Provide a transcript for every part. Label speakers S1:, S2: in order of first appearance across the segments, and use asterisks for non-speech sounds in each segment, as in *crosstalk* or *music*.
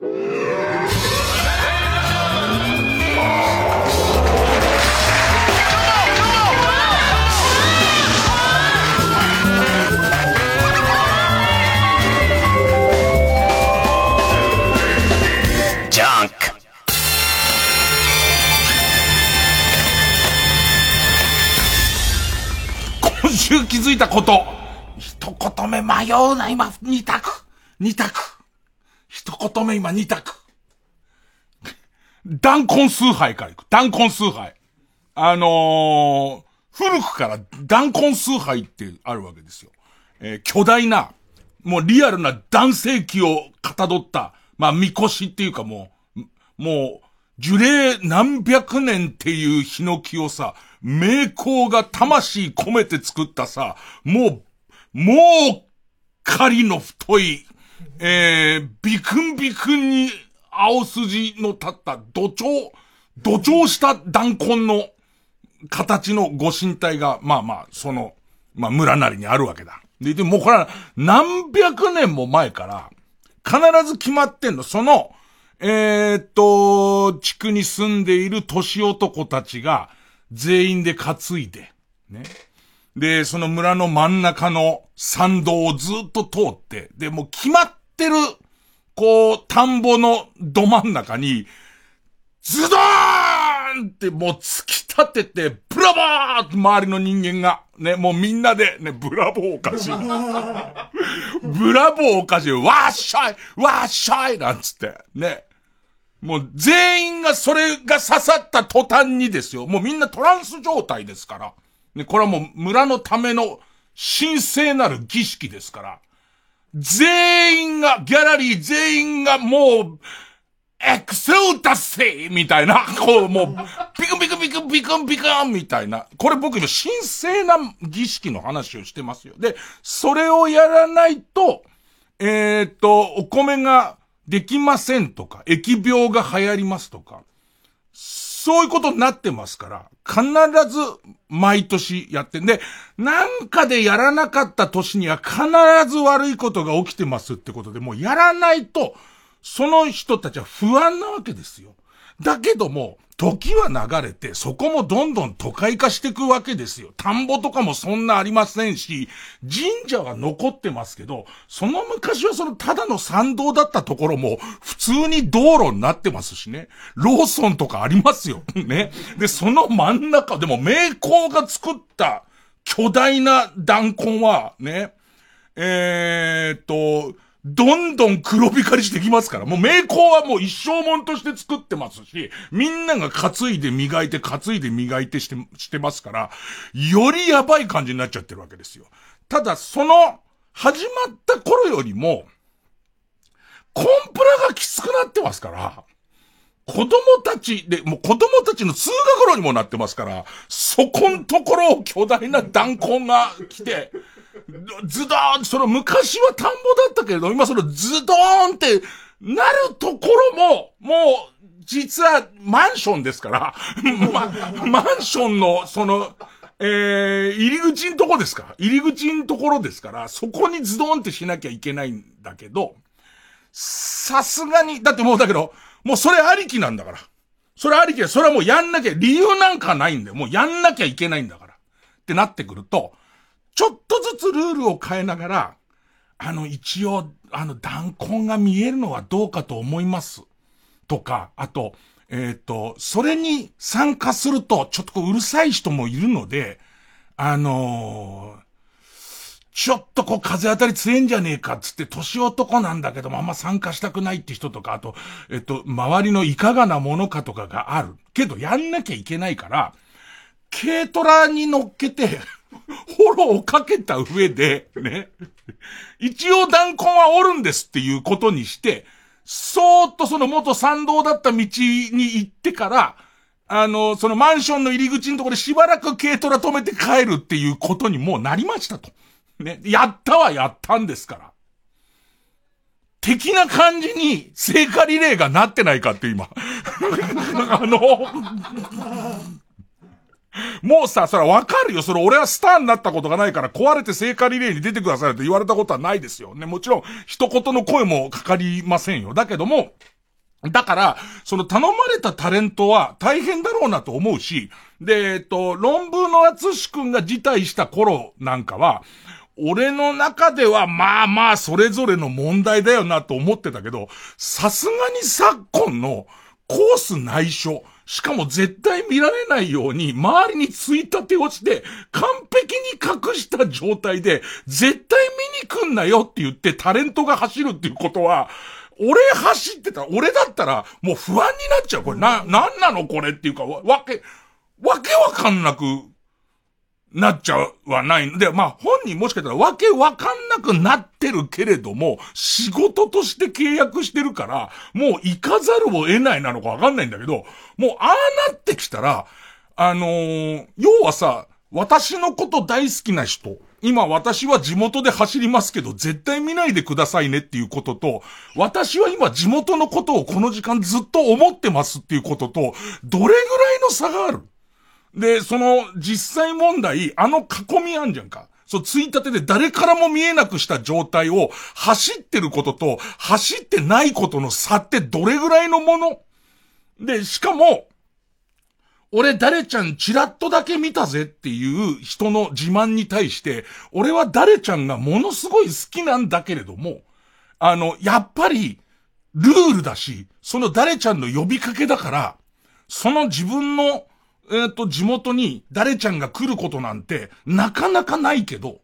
S1: *laughs* 今週気づいたこと。一言目迷うな、今、二択。二択。一言目今二択。弾痕崇拝からいく。弾痕崇拝。あのー、古くから弾痕崇拝ってあるわけですよ。えー、巨大な、もうリアルな男性器をかたどった、まあ、みこしっていうかもう、もう、樹齢何百年っていうヒノキをさ、名工が魂込めて作ったさ、もう、もう、狩りの太い、えー、ビクンビクンに青筋の立った土壌、土壌した弾痕の形のご神体が、まあまあ、その、まあ村なりにあるわけだ。で、でもうこれは何百年も前から、必ず決まってんの。その、えー、っと、地区に住んでいる年男たちが、全員で担いで、ね。で、その村の真ん中の山道をずっと通って、で、もう決まってる、こう、田んぼのど真ん中に、ズドーンってもう突き立てて、ブラボーって周りの人間が、ね、もうみんなで、ね、ブラボーおかしい。*laughs* ブラボーおかしい。わっしゃいわっしゃいなんつって、ね。もう全員がそれが刺さった途端にですよ。もうみんなトランス状態ですから。ね、これはもう村のための神聖なる儀式ですから。全員が、ギャラリー全員がもう、エクセル達成みたいな、こう、もう、ピクピクピクピクンピクンみたいな。これ僕今神聖な儀式の話をしてますよ。で、それをやらないと、えっ、と、お米ができませんとか、疫病が流行りますとか、そういうことになってますから、必ず毎年やってんで、なんかでやらなかった年には必ず悪いことが起きてますってことで、もうやらないと、その人たちは不安なわけですよ。だけども、時は流れて、そこもどんどん都会化していくわけですよ。田んぼとかもそんなありませんし、神社は残ってますけど、その昔はそのただの参道だったところも、普通に道路になってますしね。ローソンとかありますよ。*laughs* ね。で、その真ん中、でも名工が作った巨大な弾痕は、ね、えー、っと、どんどん黒光りしてきますから。もう名工はもう一生もんとして作ってますし、みんなが担いで磨いて担いで磨いてして、してますから、よりやばい感じになっちゃってるわけですよ。ただ、その、始まった頃よりも、コンプラがきつくなってますから、子供たちで、もう子供たちの通学路にもなってますから、そこんところを巨大な弾痕が来て、*laughs* ズドーンその昔は田んぼだったけれど、今そのズドーンってなるところも、もう、実はマンションですから、*laughs* ま、マンションの、その、えー、入り口んとこですか入り口んところですから、そこにズドーンってしなきゃいけないんだけど、さすがに、だってもうだけど、もうそれありきなんだから。それありきで、それはもうやんなきゃ、理由なんかないんだよ。もうやんなきゃいけないんだから。ってなってくると、ちょっとずつルールを変えながら、あの、一応、あの、弾痕が見えるのはどうかと思います。とか、あと、えっ、ー、と、それに参加すると、ちょっとこう、うるさい人もいるので、あのー、ちょっとこう風当たり強いんじゃねえかつって、年男なんだけどもあんま参加したくないって人とか、あと、えっと、周りのいかがなものかとかがある。けどやんなきゃいけないから、軽トラに乗っけてフォローをかけた上で、ね、一応弾痕はおるんですっていうことにして、そーっとその元参道だった道に行ってから、あの、そのマンションの入り口のところでしばらく軽トラ止めて帰るっていうことにもうなりましたと。ね、やったはやったんですから。的な感じに聖火リレーがなってないかって今。*laughs* あの、もうさ、それわかるよ。それ俺はスターになったことがないから壊れて聖火リレーに出てくださいって言われたことはないですよ。ね、もちろん一言の声もかかりませんよ。だけども、だから、その頼まれたタレントは大変だろうなと思うし、で、えっと、論文の厚志くんが辞退した頃なんかは、俺の中ではまあまあそれぞれの問題だよなと思ってたけど、さすがに昨今のコース内緒、しかも絶対見られないように周りについたてをして完璧に隠した状態で絶対見に来んなよって言ってタレントが走るっていうことは、俺走ってた、俺だったらもう不安になっちゃう。これな、なんなのこれっていうか、わけ、わけわかんなくなっちゃうはないんで、まあ本人もしかしたらわけわかんなくなってるけれども、仕事として契約してるから、もう行かざるを得ないなのかわかんないんだけど、もうああなってきたら、あのー、要はさ、私のこと大好きな人、今私は地元で走りますけど、絶対見ないでくださいねっていうことと、私は今地元のことをこの時間ずっと思ってますっていうことと、どれぐらいの差がある？で、その実際問題、あの囲みあんじゃんか。そう、ついたてで誰からも見えなくした状態を走ってることと走ってないことの差ってどれぐらいのもの？で、しかも、俺誰ちゃんチラッとだけ見たぜっていう人の自慢に対して、俺は誰ちゃんがものすごい好きなんだけれども、あの、やっぱり、ルールだし、その誰ちゃんの呼びかけだから、その自分のえっ、ー、と、地元に誰ちゃんが来ることなんて、なかなかないけど、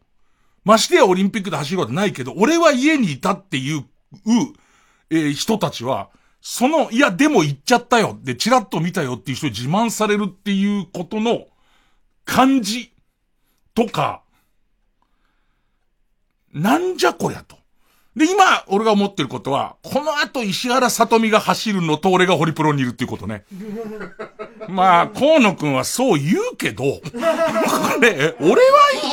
S1: ましてやオリンピックで走ることないけど、俺は家にいたっていう、えー、人たちは、その、いや、でも行っちゃったよ。で、チラッと見たよっていう人に自慢されるっていうことの感じとか、なんじゃこりゃと。で、今、俺が思ってることは、この後石原さとみが走るのと俺がホリプロにいるっていうことね。*laughs* まあ、河野くんはそう言うけど、ね、俺は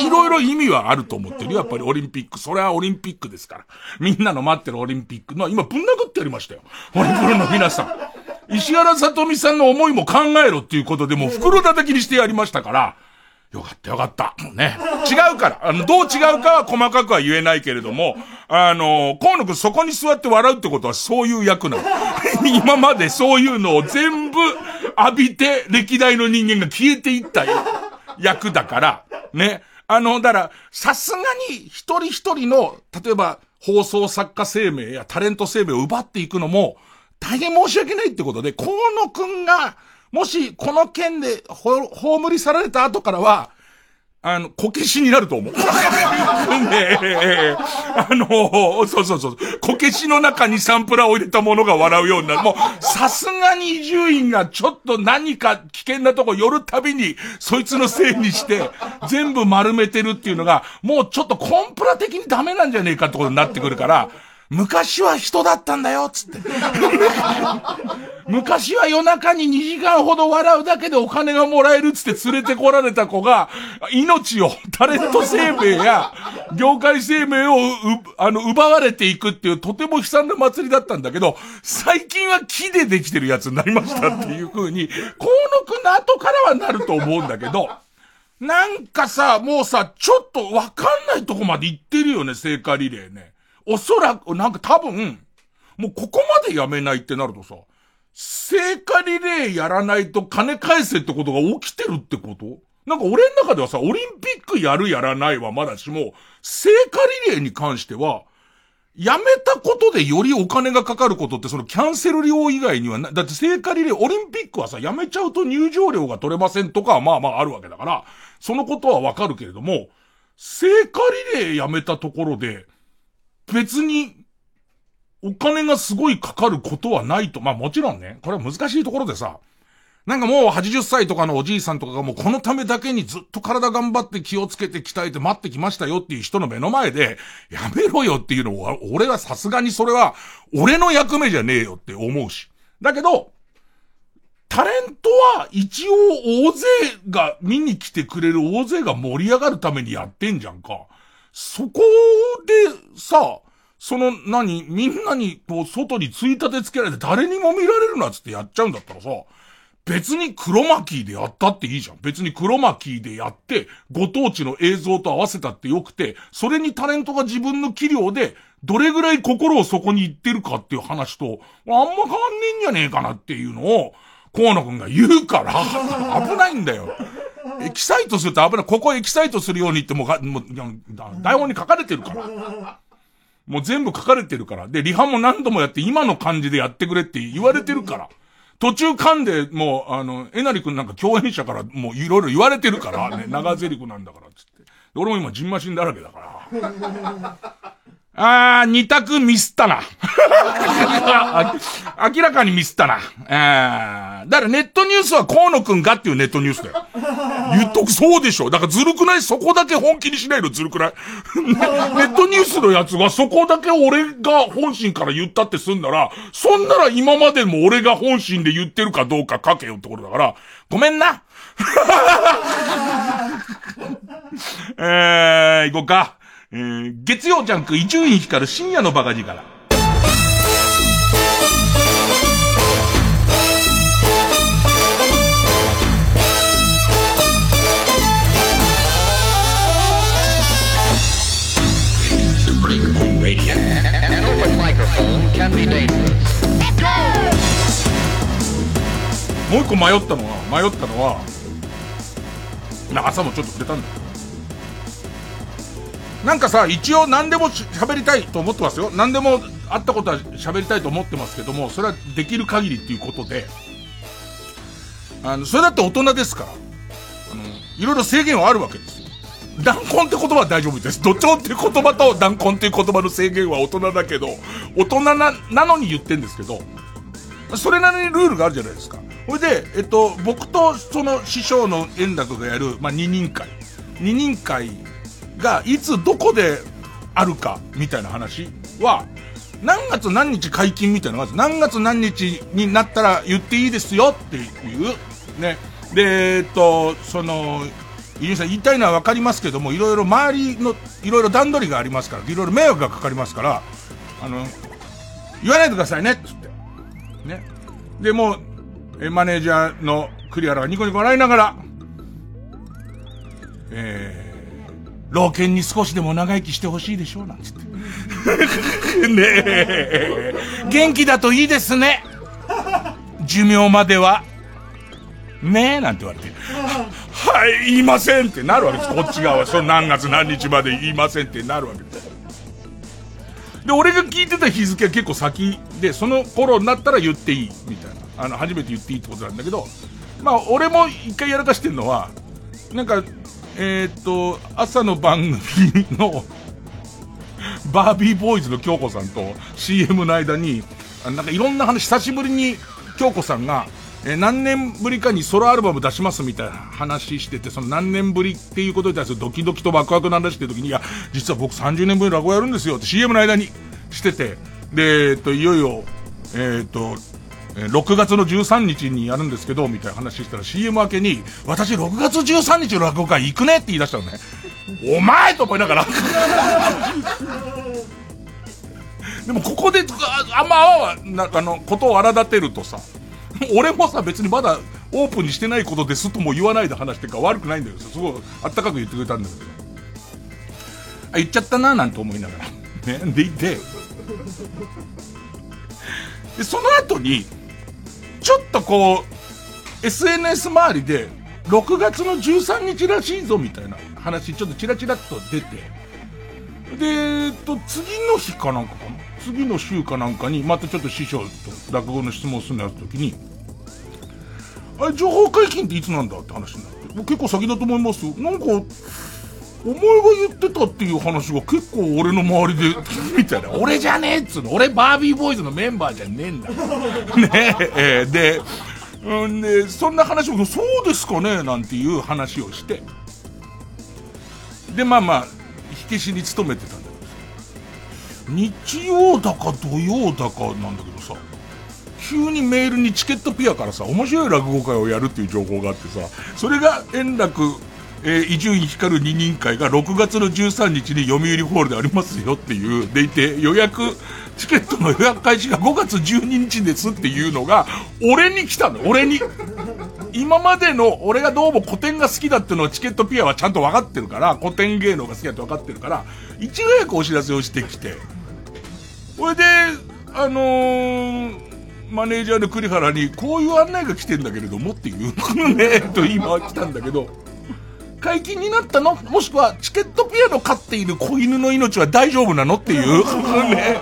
S1: いろいろ意味はあると思ってるやっぱりオリンピック。それはオリンピックですから。みんなの待ってるオリンピックの、今ぶん殴ってやりましたよ。ホリプロの皆さん。石原さとみさんの思いも考えろっていうことでもう袋叩きにしてやりましたから、よかったよかった。ね。違うから。あの、どう違うかは細かくは言えないけれども、あの、河野くんそこに座って笑うってことはそういう役なの。*laughs* 今までそういうのを全部浴びて歴代の人間が消えていった役だから、ね。あの、だから、さすがに一人一人の、例えば放送作家生命やタレント生命を奪っていくのも、大変申し訳ないってことで、河野くんが、もし、この件で、ほ、葬り去られた後からは、あの、こけしになると思う。*laughs* ねえ、あの、そうそうそう。こけしの中にサンプラーを入れたものが笑うようになる。もう、さすがに伊集院がちょっと何か危険なとこ寄るたびに、そいつのせいにして、全部丸めてるっていうのが、もうちょっとコンプラ的にダメなんじゃねえかってことになってくるから、昔は人だったんだよ、つって。*laughs* 昔は夜中に2時間ほど笑うだけでお金がもらえるつって連れてこられた子が、命を、タレント生命や、業界生命を、あの、奪われていくっていうとても悲惨な祭りだったんだけど、最近は木でできてるやつになりましたっていう風に、河野くんの後からはなると思うんだけど、なんかさ、もうさ、ちょっとわかんないとこまで行ってるよね、聖火リレーね。おそらく、なんか多分、もうここまでやめないってなるとさ、聖火リレーやらないと金返せってことが起きてるってこと？なんか俺の中ではさ、オリンピックやるやらないはまだしも、聖火リレーに関しては、やめたことでよりお金がかかることってそのキャンセル料以外にはな、だって聖火リレー、オリンピックはさ、やめちゃうと入場料が取れませんとかはまあまああるわけだから、そのことはわかるけれども、聖火リレーやめたところで、別に、お金がすごいかかることはないと。まあもちろんね、これは難しいところでさ、なんかもう80歳とかのおじいさんとかがもうこのためだけにずっと体頑張って気をつけて鍛えて待ってきましたよっていう人の目の前で、やめろよっていうのは、俺はさすがにそれは、俺の役目じゃねえよって思うし。だけど、タレントは一応大勢が見に来てくれる大勢が盛り上がるためにやってんじゃんか。そこでさ、その何、みんなにこう外についたてつけられて誰にも見られるなっつってやっちゃうんだったらさ、別に黒巻きでやったっていいじゃん。別に黒巻きでやって、ご当地の映像と合わせたってよくて、それにタレントが自分の器量で、どれぐらい心をそこに行ってるかっていう話と、あんま変わんねえんじゃねえかなっていうのを、河野くんが言うから、危ないんだよ。エキサイトすると危ない。ここエキサイトするようにってもう、もう台本に書かれてるから。もう全部書かれてるから。で、リハも何度もやって今の感じでやってくれって言われてるから。途中噛んで、もう、あの、えなりくんなんか共演者からもういろいろ言われてるからね、長ゼリフなんだからつって。俺も今ジンマシンだらけだから。あー、二択ミスったな。*laughs* 明らかにミスったな。えー、だからネットニュースは河野くんがっていうネットニュースだよ。言っとく、そうでしょ。だからずるくない？そこだけ本気にしないのずるくない？*laughs* ネットニュースのやつはそこだけ俺が本心から言ったってすんなら、そんなら今までも俺が本心で言ってるかどうか書けよってことだから、ごめんな。*laughs* えー、行こうか。えー、月曜ジャンク伊集院光る深夜のバカ力。もう一個迷ったのは、迷ったのは、朝もちょっと触れたんだけど、なんかさ、一応何でも喋りたいと思ってますよ。何でもあったことは喋りたいと思ってますけども、それはできる限りっていうことで、あの、それだって大人ですから、あの、いろいろ制限はあるわけですよ。断根って言葉は大丈夫です。土調っていう言葉と断根っていう言葉の制限は大人だけど、大人な、なのに言ってんですけど、それなりにルールがあるじゃないですか。ほいで、えっと、僕とその師匠の円楽がやる、まあ、二人会。二人会がいつどこであるかみたいな話は、何月何日解禁みたいなのが何月何日になったら言っていいですよっていう、ね。で、えっと、その、伊集さん言いたいのは分かりますけども、いろいろ周りの、いろいろ段取りがありますから、いろいろ迷惑がかかりますから、あの、言わないでくださいねっ、つって。ね。で、もう、マネージャーのクリアラがニコニコ笑いながら、えー、老犬に少しでも長生きしてほしいでしょうなんつって。ねえ。元気だといいですね。寿命までは。ねえ、なんて言われて。はい、言いませんってなるわけです。こっち側は。その何月何日まで言いませんってなるわけです。で、俺が聞いてた日付は結構先で、その頃になったら言っていい、みたいな。あの、初めて言っていいってことなんだけど、まあ、俺も一回やらかしてんのは、なんか、えー、っと、朝の番組のバービーボーイズの京子さんと CM の間に、なんかいろんな話、久しぶりに京子さんが、えー、何年ぶりかにソロアルバム出しますみたいな話してて、その何年ぶりっていうことに対するドキドキとワクワクなんだしてる時に、いや、実は僕30年ぶりに落語やるんですよって CM の間にしてて、で、えっと、いよいよ、えー、っと、え6月の13日にやるんですけど、みたいな話したら CM 明けに、私6月13日の落語会行くねって言い出したのね。お前と思いながら。*laughs* でもここで、あんまあなあの、ことを荒立てるとさ、俺もさ、別にまだオープンにしてないことですとも言わないで話してるから悪くないんだよ。すごい、あったかく言ってくれたんだけど。あ、言っちゃったな、なんて思いながら。ね。でいて、で、その後に、ちょっとこう、SNS 周りで、6月の13日らしいぞみたいな話、ちょっとチラチラっと出て、で、えっと、次の日かなんかかな？次の週かなんかに、またちょっと師匠と落語の質問するのやった時に、あれ、情報解禁っていつなんだって話になって、結構先だと思います。なんか、お前が言ってたっていう話が結構俺の周りで、*laughs* みたいな。俺じゃねえっつうの。俺バービーボーイズのメンバーじゃねえんだ。*laughs* ねえ、で、うんで、そんな話を、そうですかねなんていう話をして。で、まあまあ、火消しに勤めてたんだけど日曜だか土曜だかなんだけどさ、急にメールにチケットピアからさ、面白い落語会をやるっていう情報があってさ、それが円楽えー、伊集院光二人会が6月の13日に読売ホールでありますよっていう、でいて、予約、チケットの予約開始が5月12日ですっていうのが、俺に来たの、俺に。今までの俺がどうも古典が好きだっていうのはチケットピアはちゃんと分かってるから、古典芸能が好きだって分かってるから、いち早くお知らせをしてきて、これで、あのー、マネージャーの栗原に、こういう案内が来てんだけれどもっていうのね、と今来たんだけど、解禁になったの？もしくは、チケットピアの飼っている子犬の命は大丈夫なのっていう、*laughs* ね。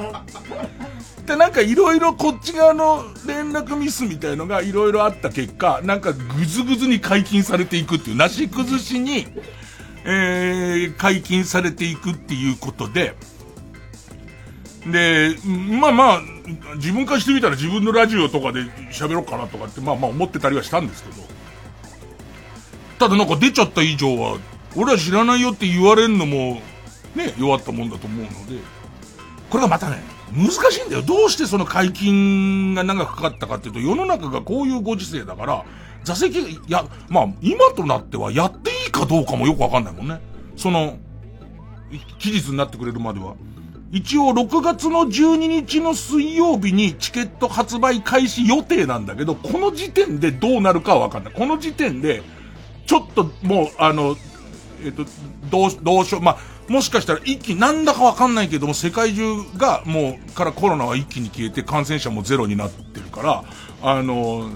S1: で、なんかいろいろこっち側の連絡ミスみたいのがいろいろあった結果、なんかぐずぐずに解禁されていくっていう、なし崩しに、えー、解禁されていくっていうことで、で、まあまあ、自分からしてみたら自分のラジオとかで喋ろうかなとかって、まあまあ思ってたりはしたんですけど、ただなんか出ちゃった以上は、俺は知らないよって言われるのも、ね、弱ったもんだと思うので、これがまたね、難しいんだよ。どうしてその解禁が長くかかったかっていうと、世の中がこういうご時世だから、座席、や、まあ、今となってはやっていいかどうかもよくわかんないもんね。その、期日になってくれるまでは。一応6月の12日の水曜日にチケット発売開始予定なんだけど、この時点でどうなるかはわかんない。この時点で、ちょっともう、あの、えっ、と、どう、どうしよう、まあ、もしかしたら一気になんだかわかんないけども、世界中がもう、からコロナは一気に消えて感染者もゼロになってるから、あの、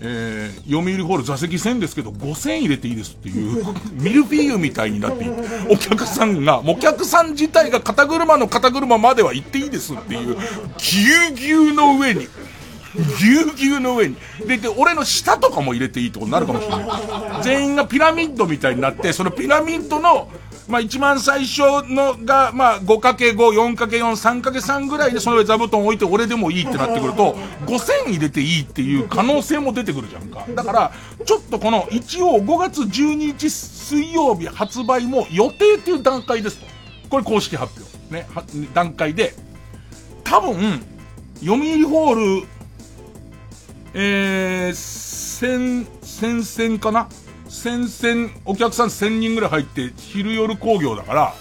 S1: えー、読売ホール座席1000ですけど、5000入れていいですっていう、*laughs* ミルフィーユみたいになってお客さんが、お客さん自体が肩車の肩車までは行っていいですっていう、ぎゅうぎゅうの上に、ぎゅうぎゅうの上に。で、で、俺の下とかも入れていいってことになるかもしれない。全員がピラミッドみたいになって、そのピラミッドの、まあ一番最初のが、まあ 5×5、4×4、3×3 ぐらいでその上座布団置いて俺でもいいってなってくると、5000入れていいっていう可能性も出てくるじゃんか。だから、ちょっとこの一応5月12日水曜日発売も予定っていう段階ですと。これ公式発表。ね、段階で、多分、読売ホール、えー、先、先々かな？先々、お客さん1000人ぐらい入って、昼夜工業だから、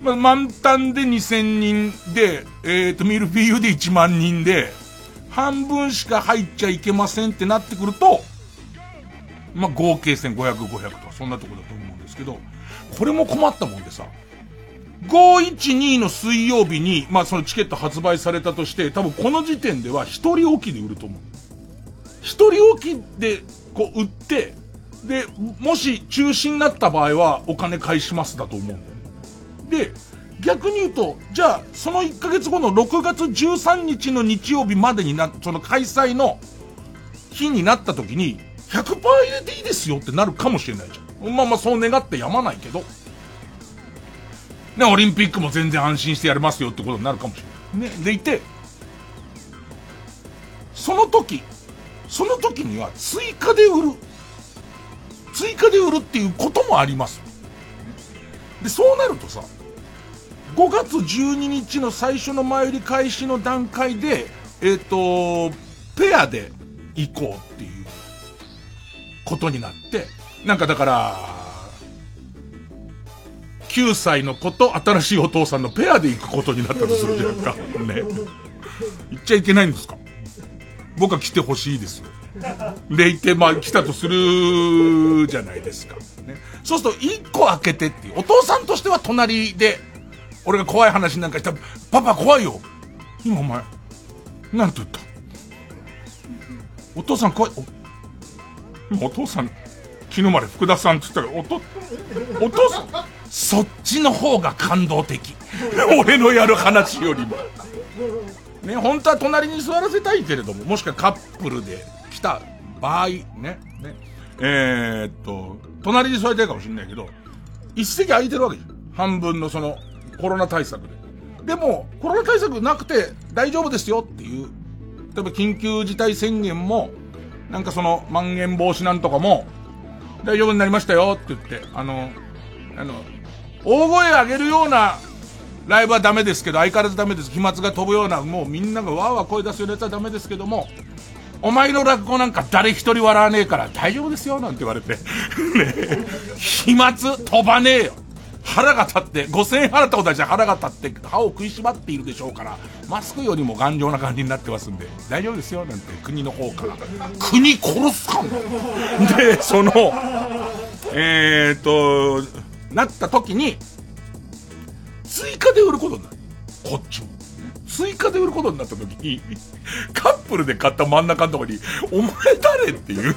S1: ま、満タンで2000人で、えっ、ー、と、ミルフィーユで1万人で、半分しか入っちゃいけませんってなってくると、まあ、合計1500、500とか、そんなとこだと思うんですけど、これも困ったもんでさ、512の水曜日に、まあ、そのチケット発売されたとして、多分この時点では一人置きで売ると思う。一人置きで、こう、売って、で、もし中止になった場合はお金返しますだと思うんだよね。で、逆に言うと、じゃあ、その1ヶ月後の6月13日の日曜日までにな、その開催の日になった時に、100%入れていいですよってなるかもしれないじゃん。まあまあそう願ってやまないけど。ね、オリンピックも全然安心してやれますよってことになるかもしれない。ね、でいて、その時、その時には追加で売る。追加で売るっていうこともあります。で、そうなるとさ、5月12日の最初の前売り開始の段階で、えっ、ー、と、ペアで行こうっていうことになって、なんかだから、9歳の子と新しいお父さんのペアで行くことになったとするじゃないですか。ね。行っちゃいけないんですか？僕は来てほしいですよ。でいて、まあ来たとするじゃないですか。ね。そうすると1個開けてっていう。お父さんとしては隣で、俺が怖い話なんかしたら、パパ怖いよ。今お前、なんて言った？お父さん怖い。おお父さん、昨日まで福田さんって言ったら、おと、お父さん、そっちの方が感動的。俺のやる話よりも。ね、本当は隣に座らせたいけれども、もしくはカップルで来た場合、ね、ね、えー、っと、隣に座りたいかもしれないけど、一席空いてるわけじゃん。半分のその、コロナ対策で。でも、コロナ対策なくて大丈夫ですよっていう、例えば緊急事態宣言も、なんかその、まん延防止なんとかも、大丈夫になりましたよって言って、あの、あの、大声上げるようなライブはダメですけど、相変わらずダメです。飛沫が飛ぶような、もうみんながわーわー声出すようなやつはダメですけども、お前の落語なんか誰一人笑わねえから大丈夫ですよ、なんて言われて。ね飛沫飛ばねえよ。腹が立って、5000円払ったことは腹が立って歯を食いしばっているでしょうから、マスクよりも頑丈な感じになってますんで、大丈夫ですよ、なんて国の方から。国殺すかもで、その、えー、っと、なった時に、追加で売ることになる。こっちも。追加で売ることになった時に、カップルで買った真ん中のとこに、お前誰っていう。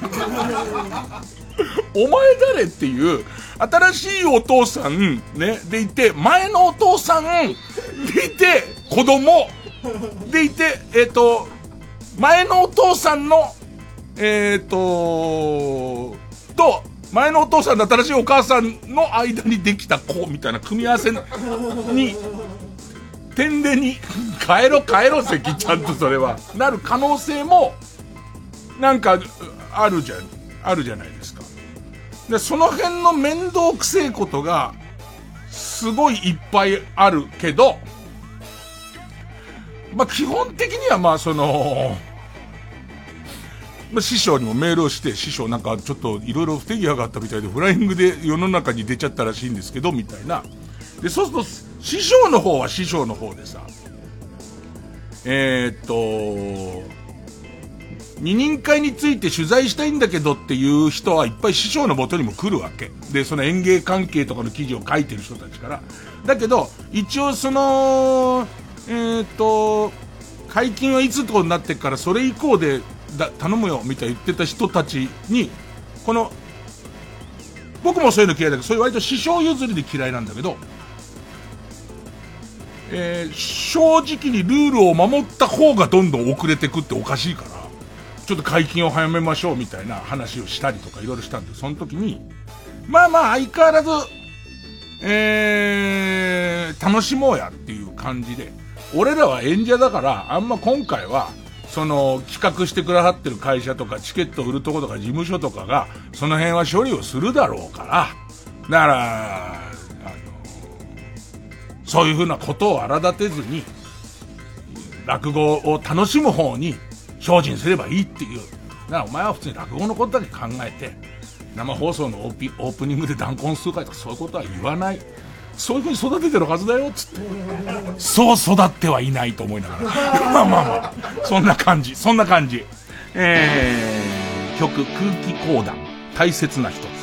S1: お前誰っていう、新しいお父さん、ね、でいて、前のお父さん、でいて、子供、でいて、えっ、ー、と、前のお父さんの、えっ、ー、と、と、前のお父さんと新しいお母さんの間にできた子みたいな組み合わせに、点でに、帰ろ帰ろ席ちゃんとそれは、なる可能性も、なんか、あるじゃん、あるじゃないですか。で、その辺の面倒くせえことが、すごいいっぱいあるけど、まあ、基本的にはまあその、まあ、師匠にもメールをして、師匠なんかちょっといろいろ不手際があったみたいで、フライングで世の中に出ちゃったらしいんですけど、みたいな。で、そうすると、師匠の方は師匠の方でさ、えー、っと、二人会について取材したいんだけどっていう人はいっぱい師匠のもとにも来るわけ。で、その園芸関係とかの記事を書いてる人たちから。だけど、一応その、えー、っと、解禁はいつとになってからそれ以降でだ頼むよみたいな言ってた人たちに、この、僕もそういうの嫌いだけど、そういう割と師匠譲りで嫌いなんだけど、えー、正直にルールを守った方がどんどん遅れてくっておかしいから、ちょっと解禁を早めましょうみたいな話をしたりとかいろいろしたんで、その時に、まあまあ相変わらず、えー、楽しもうやっていう感じで、俺らは演者だから、あんま今回は、その企画してくださってる会社とかチケット売るとことか事務所とかが、その辺は処理をするだろうから、だから、あの、そういうふうなことを荒立てずに、落語を楽しむ方に精進すればいいっていう。だからお前は普通に落語のことだけ考えて、生放送のオープニングで弾痕数回とかそういうことは言わない。そういうふうに育ててるはずだよ、つって。そう育ってはいないと思いながら。*laughs* まあまあまあ、そんな感じ、そんな感じ。えー、曲、空気講談、大切な人。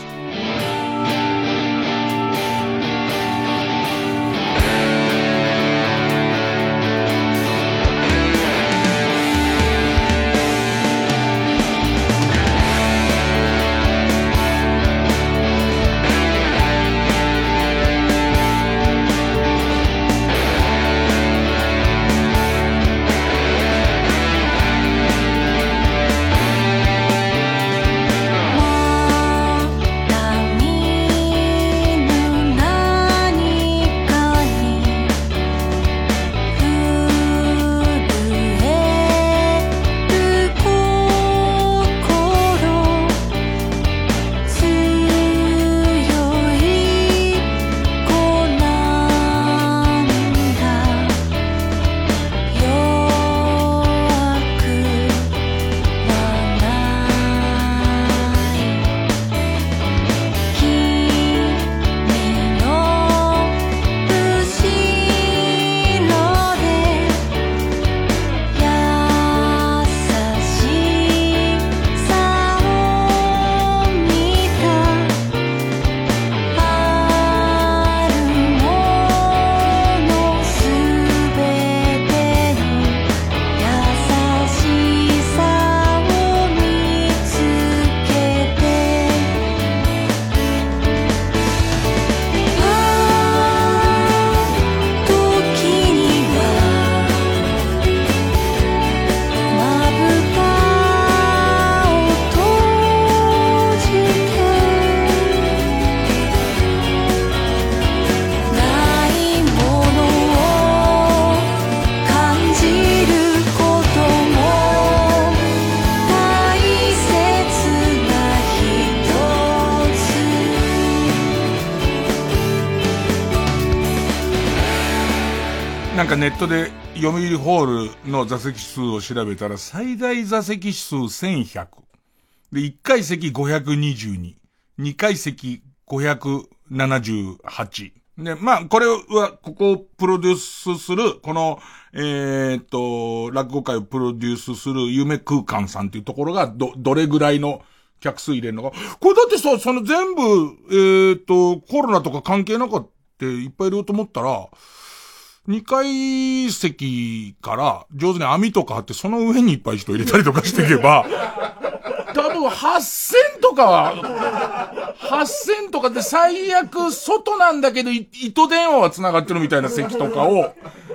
S1: ネットで読売ホールの座席数を調べたら最大座席数1100。で、1階席522。2階席578。で、まあ、これは、ここをプロデュースする、この、えー、っと、落語会をプロデュースする夢空間さんっていうところが、ど、どれぐらいの客数入れるのか。これだってさ、その全部、えー、っと、コロナとか関係なかったいっぱい入れようと思ったら、二階席から上手に網とか張ってその上にいっぱい人入れたりとかしていけば、多分8000とかは、8000とかで最悪外なんだけど糸電話は繋がってるみたいな席とかを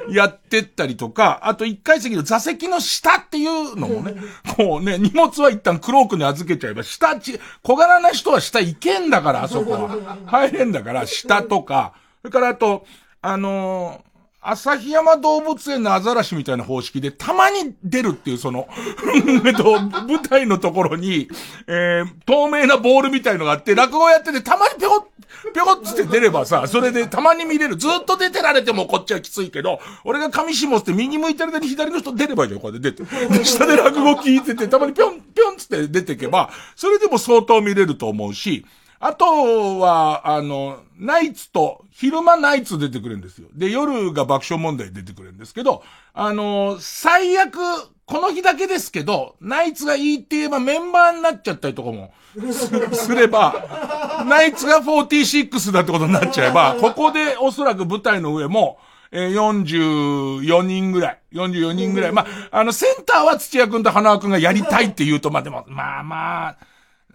S1: やってったりとか、あと一階席の座席の下っていうのもね、こうね、荷物は一旦クロークに預けちゃえば、下ち、小柄な人は下行けんだから、あそこは。入れんだから、下とか、それからあと、あのー旭山動物園のアザラシみたいな方式で、たまに出るっていう、その、*laughs* えっと、舞台のところに、えー、透明なボールみたいのがあって、落語やってて、たまにぴょこ、ぴょこっつって出ればさ、それでたまに見れる。ずっと出てられてもこっちはきついけど、俺が上下って右向いてる間に左の人出ればいいじゃん、こうやって出て。で、下で落語聞いてて、たまにぴょん、ぴょんつって出てけば、それでも相当見れると思うし、あとは、あの、ナイツと、昼間ナイツ出てくるんですよ。で、夜が爆笑問題出てくるんですけど、あの、最悪、この日だけですけど、ナイツがいいって言えばメンバーになっちゃったりとかもす *laughs* すれば、ナイツが46だってことになっちゃえば、ここでおそらく舞台の上も、えー、44人ぐらい。44人ぐらい。まあ、あの、センターは土屋くんと花輪くんがやりたいって言うと、まあでも、まあまあ、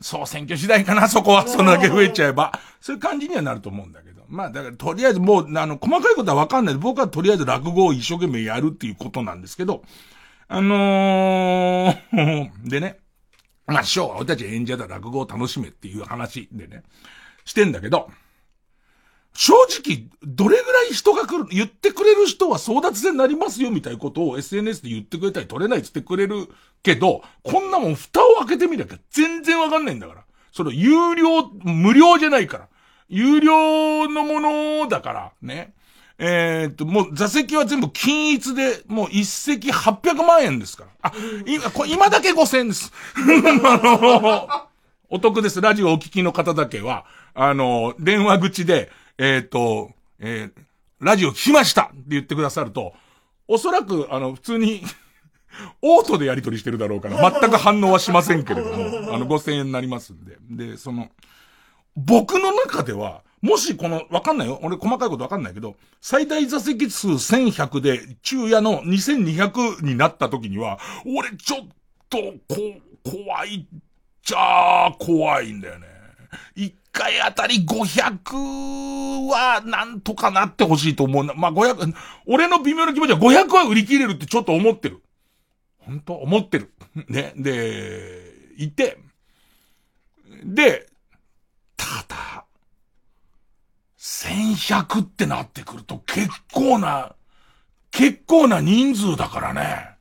S1: 総選挙次第かな、そこは。そんだけ増えちゃえば。そういう感じにはなると思うんだけど。まあ、だから、とりあえずもう、あの、細かいことはわかんない僕はとりあえず落語を一生懸命やるっていうことなんですけど、あのー、でね、まあ、師匠は俺たち演者だ落語を楽しめっていう話でね、してんだけど、正直、どれぐらい人が来る、言ってくれる人は争奪戦になりますよみたいなことを SNS で言ってくれたり取れないって言ってくれるけど、こんなもん蓋を開けてみなきゃ全然わかんないんだから。その有料、無料じゃないから。有料のものだから、ね。えー、っと、もう座席は全部均一で、もう一席800万円ですから。あ、今、今だけ5000円です。*laughs* あの、お得です。ラジオお聞きの方だけは、あの、電話口で、えっ、ー、と、えー、ラジオ聞きましたって言ってくださると、おそらく、あの、普通に *laughs* オートでやり取りしてるだろうから、*laughs* 全く反応はしませんけれども、あの、5000円になりますんで。で、その、僕の中では、もしこの、わかんないよ。俺細かいことわかんないけど、最大座席数1100で、昼夜の2200になった時には、俺ちょっと、こ、怖いっちゃ怖いんだよね。回あたり500はなんとかなってほしいと思うな。まあ、500、俺の微妙な気持ちは500は売り切れるってちょっと思ってる。本当思ってる。ね。で、いて、で、ただ、1100ってなってくると結構な、結構な人数だからね。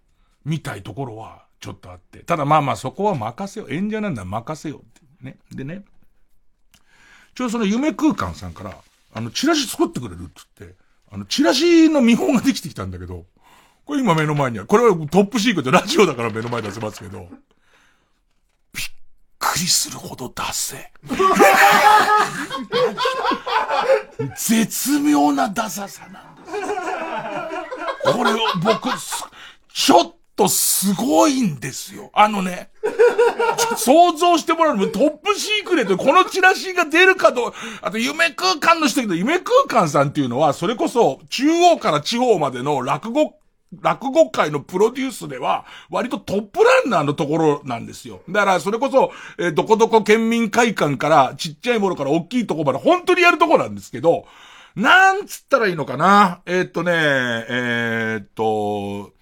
S1: みたいところはちょっとあって。ただまあまあそこは任せよう。演者なんだ任せようって。ね。でね。ちょうどその夢空間さんから、あの、チラシ作ってくれるって言って、あの、チラシの見本ができてきたんだけど、これ今目の前には、これはトップシークト、ラジオだから目の前出せますけど、びっくりするほど出せ。絶妙なダサさなんです。これを僕、ちょっとすごいんですよ。あのね、想像してもらうのトップシークレット、このチラシが出るかと、あと夢空間の人けど、夢空間さんっていうのは、それこそ中央から地方までの落語、落語界のプロデュースでは、割とトップランナーのところなんですよ。だから、それこそ、えー、どこどこ県民会館から、ちっちゃいものから大きいところまで、本当にやるとこなんですけど、なんつったらいいのかな？えー、っとね、えー、っと、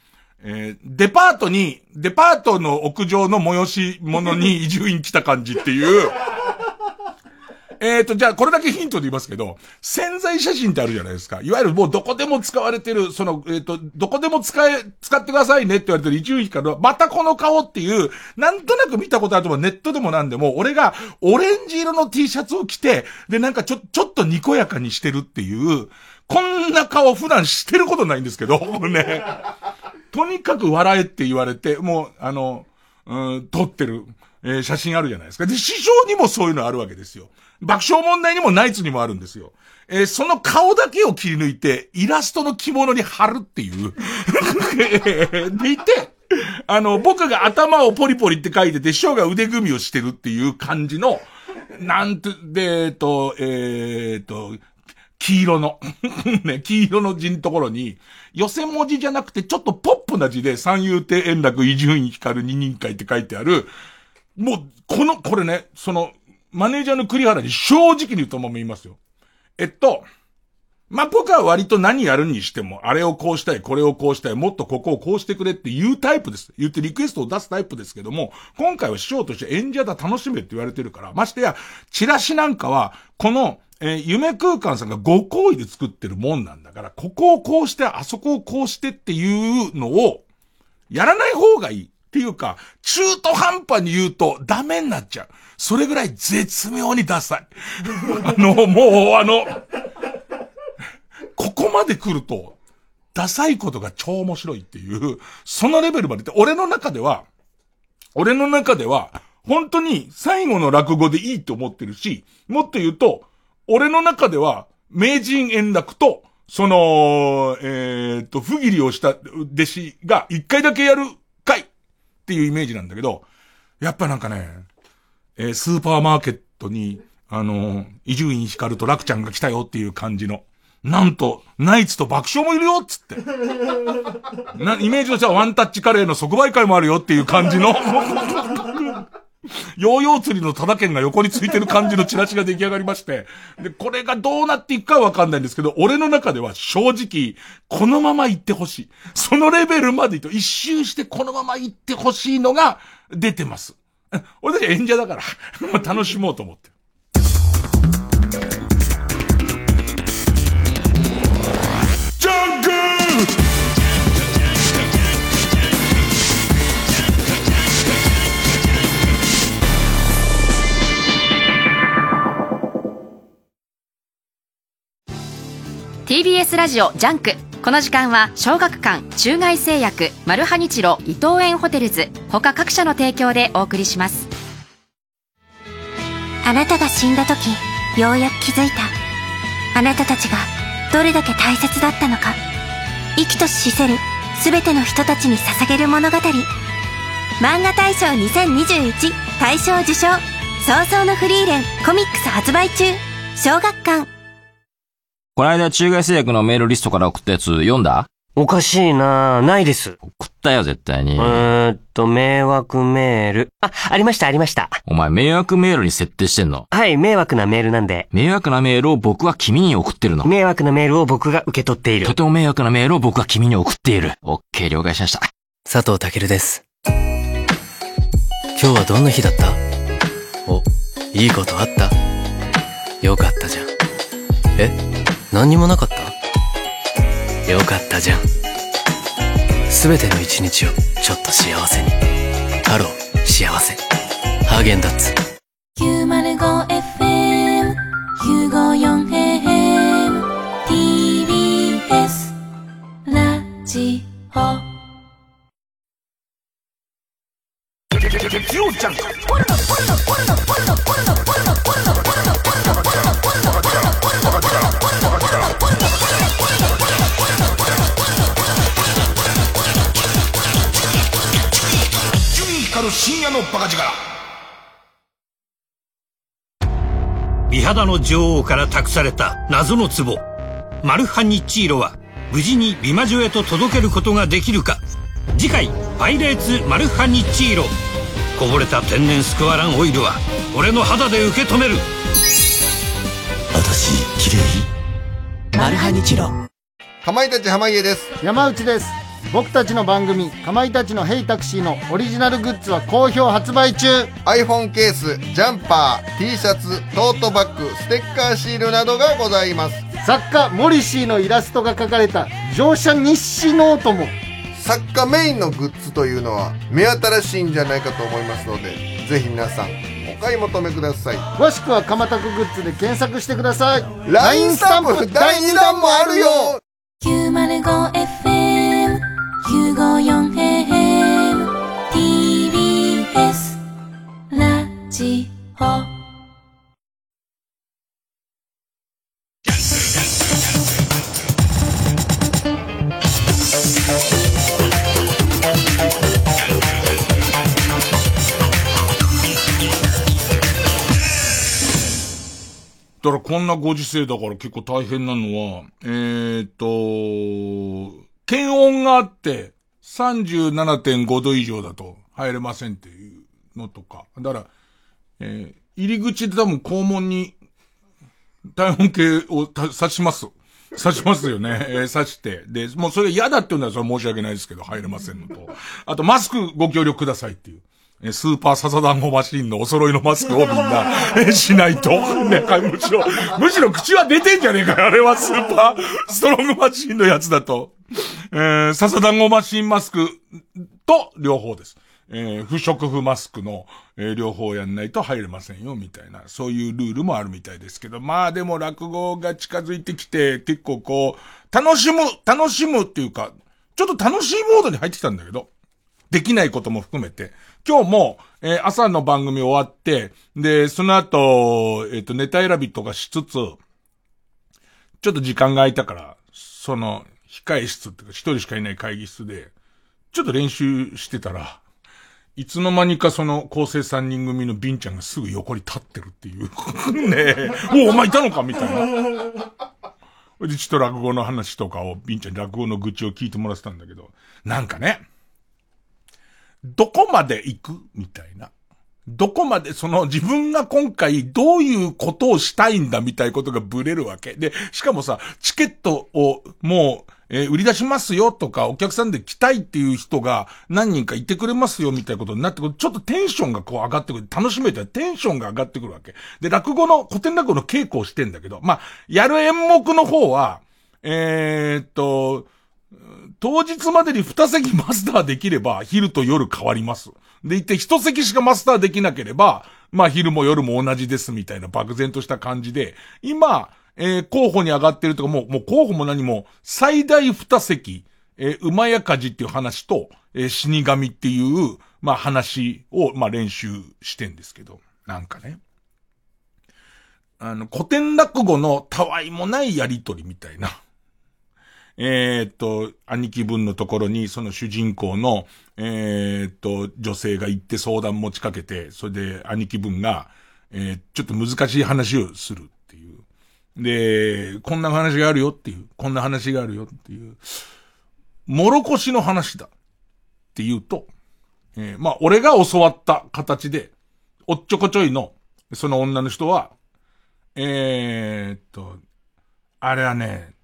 S1: えー、デパートに、デパートの屋上の催し物に移住院来た感じっていう、*laughs* えっと、じゃあこれだけヒントで言いますけど、潜在写真ってあるじゃないですか。いわゆるもうどこでも使われてる、その、えっ、ー、と、どこでも使え、使ってくださいねって言われてる移住費から、またこの顔っていう、なんとなく見たことあると思うネットでもなんでも、俺がオレンジ色の T シャツを着て、で、なんかちょ、ちょっとにこやかにしてるっていう、こんな顔普段してることないんですけど、ね。とにかく笑えって言われて、もう、あの、うん、撮ってる。えー、写真あるじゃないですか。で、師匠にもそういうのあるわけですよ。爆笑問題にもナイツにもあるんですよ。えー、その顔だけを切り抜いて、イラストの着物に貼るっていう。*laughs* でいて、あの、僕が頭をポリポリって書いてて、師匠が腕組みをしてるっていう感じの、なんて、で、えっと、えー、っと、黄色の *laughs* ね、黄色の字のところに、寄せ文字じゃなくて、ちょっとポップな字で、三遊亭円楽、伊集院光二人会って書いてある、もう、この、これね、その、マネージャーの栗原に正直に言うとも言いますよ。えっと、まあ、僕は割と何やるにしても、あれをこうしたい、これをこうしたい、もっとここをこうしてくれっていうタイプです。言ってリクエストを出すタイプですけども、今回は師匠として演者だ楽しめって言われてるから、ましてや、チラシなんかは、この、えー、夢空間さんがご好意で作ってるもんなんだから、ここをこうして、あそこをこうしてっていうのを、やらない方がいい。っていうか、中途半端に言うとダメになっちゃう。それぐらい絶妙にダサい。*laughs* あの、もう、あの、ここまで来ると、ダサいことが超面白いっていう、そのレベルまでって、俺の中では、俺の中では、本当に最後の落語でいいと思ってるし、もっと言うと、俺の中では、名人円楽と、その、えー、っと、不義理をした弟子が一回だけやる回っていうイメージなんだけど、やっぱなんかね、えー、スーパーマーケットに、あの伊集院光と楽ちゃんが来たよっていう感じの、なんと、ナイツと爆笑もいるよっつって。*laughs* な、イメージとしてはワンタッチカレーの即売会もあるよっていう感じの *laughs* *laughs* ヨーヨー釣りのタダ券が横についてる感じのチラシが出来上がりまして、で、これがどうなっていくかわかんないんですけど、俺の中では正直、このまま行ってほしい。そのレベルまでと、一周してこのまま行ってほしいのが出てます。俺たち演者だから、*laughs* 楽しもうと思って。
S2: TBS ラジオ JUNK。この時間は小学館、中外製薬マルハニチロ伊藤園ホテルズ他各社の提供でお送りします。
S3: あなたが死んだ時ようやく気づいた。あなたたちがどれだけ大切だったのか。生きとし死せる全ての人たちに捧げる物語。漫画大賞2021大賞受賞。葬送のフリーレンコミックス発売中。小学館。
S4: この間中外製薬のメールリストから送ったやつ読んだ？
S5: おかしいなないです。
S4: 送ったよ、絶対に。
S5: えーっと、迷惑メール。あ、ありました、ありました。
S4: お前、迷惑メールに設定してんの？
S5: はい、迷惑なメールなんで。
S4: 迷惑なメールを僕は君に送ってるの？
S5: 迷惑なメールを僕が受け取っている。
S4: とても迷惑なメールを僕は君に送っている。オッケー、了解しました。
S6: 佐藤健です。今日はどんな日だった？お、いいことあった？よかったじゃん。え？何にもなかったよかったじゃん。すべての一日をちょっと幸せに。ハロー、幸せ。ハーゲンダッツ。
S7: 905FM、954AM、TBS、ラジオ。ちゃ
S1: る深夜のバカ力。
S8: 美肌の女王から託された謎の壺。マルハニチーロは無事に美魔女へと届けることができるか。次回「パイレーツマルハニチーロ」こぼれた天然スクワランオイルは俺の肌で受け止める。
S9: 私綺麗。
S10: マルハニチロ。
S11: かまいたち濱家です。
S12: 山内です僕たちの番組「かまいたちのヘイタクシー」のオリジナルグッズは好評発売中。
S11: iPhone ケースジャンパー T シャツトートバッグステッカーシールなどがございます。
S12: 作家モリシーのイラストが描かれた乗車日誌ノートも。
S11: 作家メインのグッズというのは目新しいんじゃないかと思いますのでぜひ皆さんお買い求めください。
S12: 詳しくはかまたくグッズで検索してください。
S11: LINE スタンプ第2弾もあるよ。
S7: 905FM 954 TBS ラ報
S1: だからこんなご時世だから結構大変なのは、えー、っと、検温があって37.5度以上だと入れませんっていうのとか。だから、えー、入り口で多分肛門に体温計を刺します。刺しますよね。*laughs* えー、刺して。で、もうそれ嫌だって言うのはそれ申し訳ないですけど、入れませんのと。あと、マスクご協力くださいっていう。スーパーササダンゴマシンのお揃いのマスクをみんな、*laughs* え、しないと。ね、むしろ、むしろ口は出てんじゃねえかよ。あれはスーパーストロングマシンのやつだと。えー、ササダンゴマシンマスクと両方です。えー、不織布マスクの、えー、両方やんないと入れませんよ、みたいな、そういうルールもあるみたいですけど、まあでも落語が近づいてきて、結構こう、楽しむ、楽しむっていうか、ちょっと楽しいモードに入ってきたんだけど、できないことも含めて、今日も、えー、朝の番組終わって、で、その後、えっ、ー、と、ネタ選びとかしつつ、ちょっと時間が空いたから、その、控え室っていうか、一人しかいない会議室で、ちょっと練習してたら、いつの間にかその構成三人組のビンちゃんがすぐ横に立ってるっていう。*laughs* ねえ、おお前いたのかみたいな。で、ちょっと落語の話とかを、ビンちゃん落語の愚痴を聞いてもらってたんだけど、なんかね、どこまで行くみたいな。どこまでその自分が今回どういうことをしたいんだみたいなことがブレるわけ。で、しかもさ、チケットをもう、えー、売り出しますよとか、お客さんで来たいっていう人が何人かいてくれますよみたいなことになってくる。ちょっとテンションがこう上がってくる。楽しめてテンションが上がってくるわけ。で、落語の、古典落語の稽古をしてんだけど、まあ、やる演目の方は、えー、っと、当日までに二席マスターできれば、昼と夜変わります。で、いて一席しかマスターできなければ、まあ昼も夜も同じですみたいな漠然とした感じで、今、えー、候補に上がってるとか、もう、もう候補も何も、最大二席、えー、馬やかじっていう話と、えー、死神っていう、まあ話を、まあ練習してんですけど、なんかね。あの、古典落語のたわいもないやりとりみたいな。えー、っと、兄貴分のところに、その主人公の、えー、っと、女性が行って相談持ちかけて、それで兄貴分が、えー、ちょっと難しい話をするっていう。で、こんな話があるよっていう、こんな話があるよっていう、もろこしの話だって言うと、えー、まあ、俺が教わった形で、おっちょこちょいの、その女の人は、えー、っと、あれはね、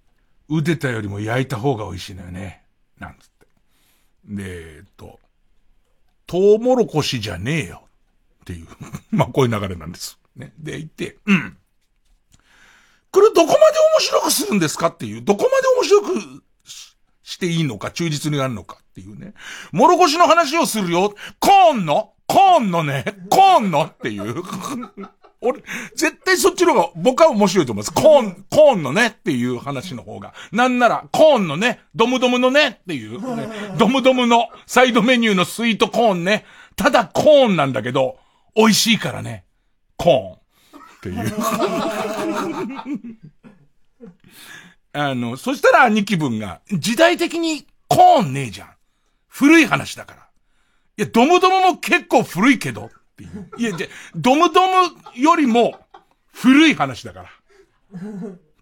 S1: 茹でたよりも焼いた方が美味しいのよね。なんつって。で、えっと、トウモロコシじゃねえよ。っていう *laughs* ま、こういう流れなんです。ね。で、言って、うん。これどこまで面白くするんですかっていう、どこまで面白くしていいのか、忠実にやるのかっていうね。もろこしの話をするよ。コーンのコーンのね、コーンのっていう *laughs* 俺、絶対そっちの方が僕は面白いと思います。コーン、コーンのねっていう話の方が。なんなら、コーンのね、ドムドムのねっていう、ね、ドムドムのサイドメニューのスイートコーンね。ただコーンなんだけど、美味しいからね。コーン。っていう。*laughs* あの、そしたら兄貴分が、時代的にコーンねえじゃん。古い話だから。いや、ドムドムも結構古いけど。っていう。いや、じゃ、ドムドムよりも古い話だから。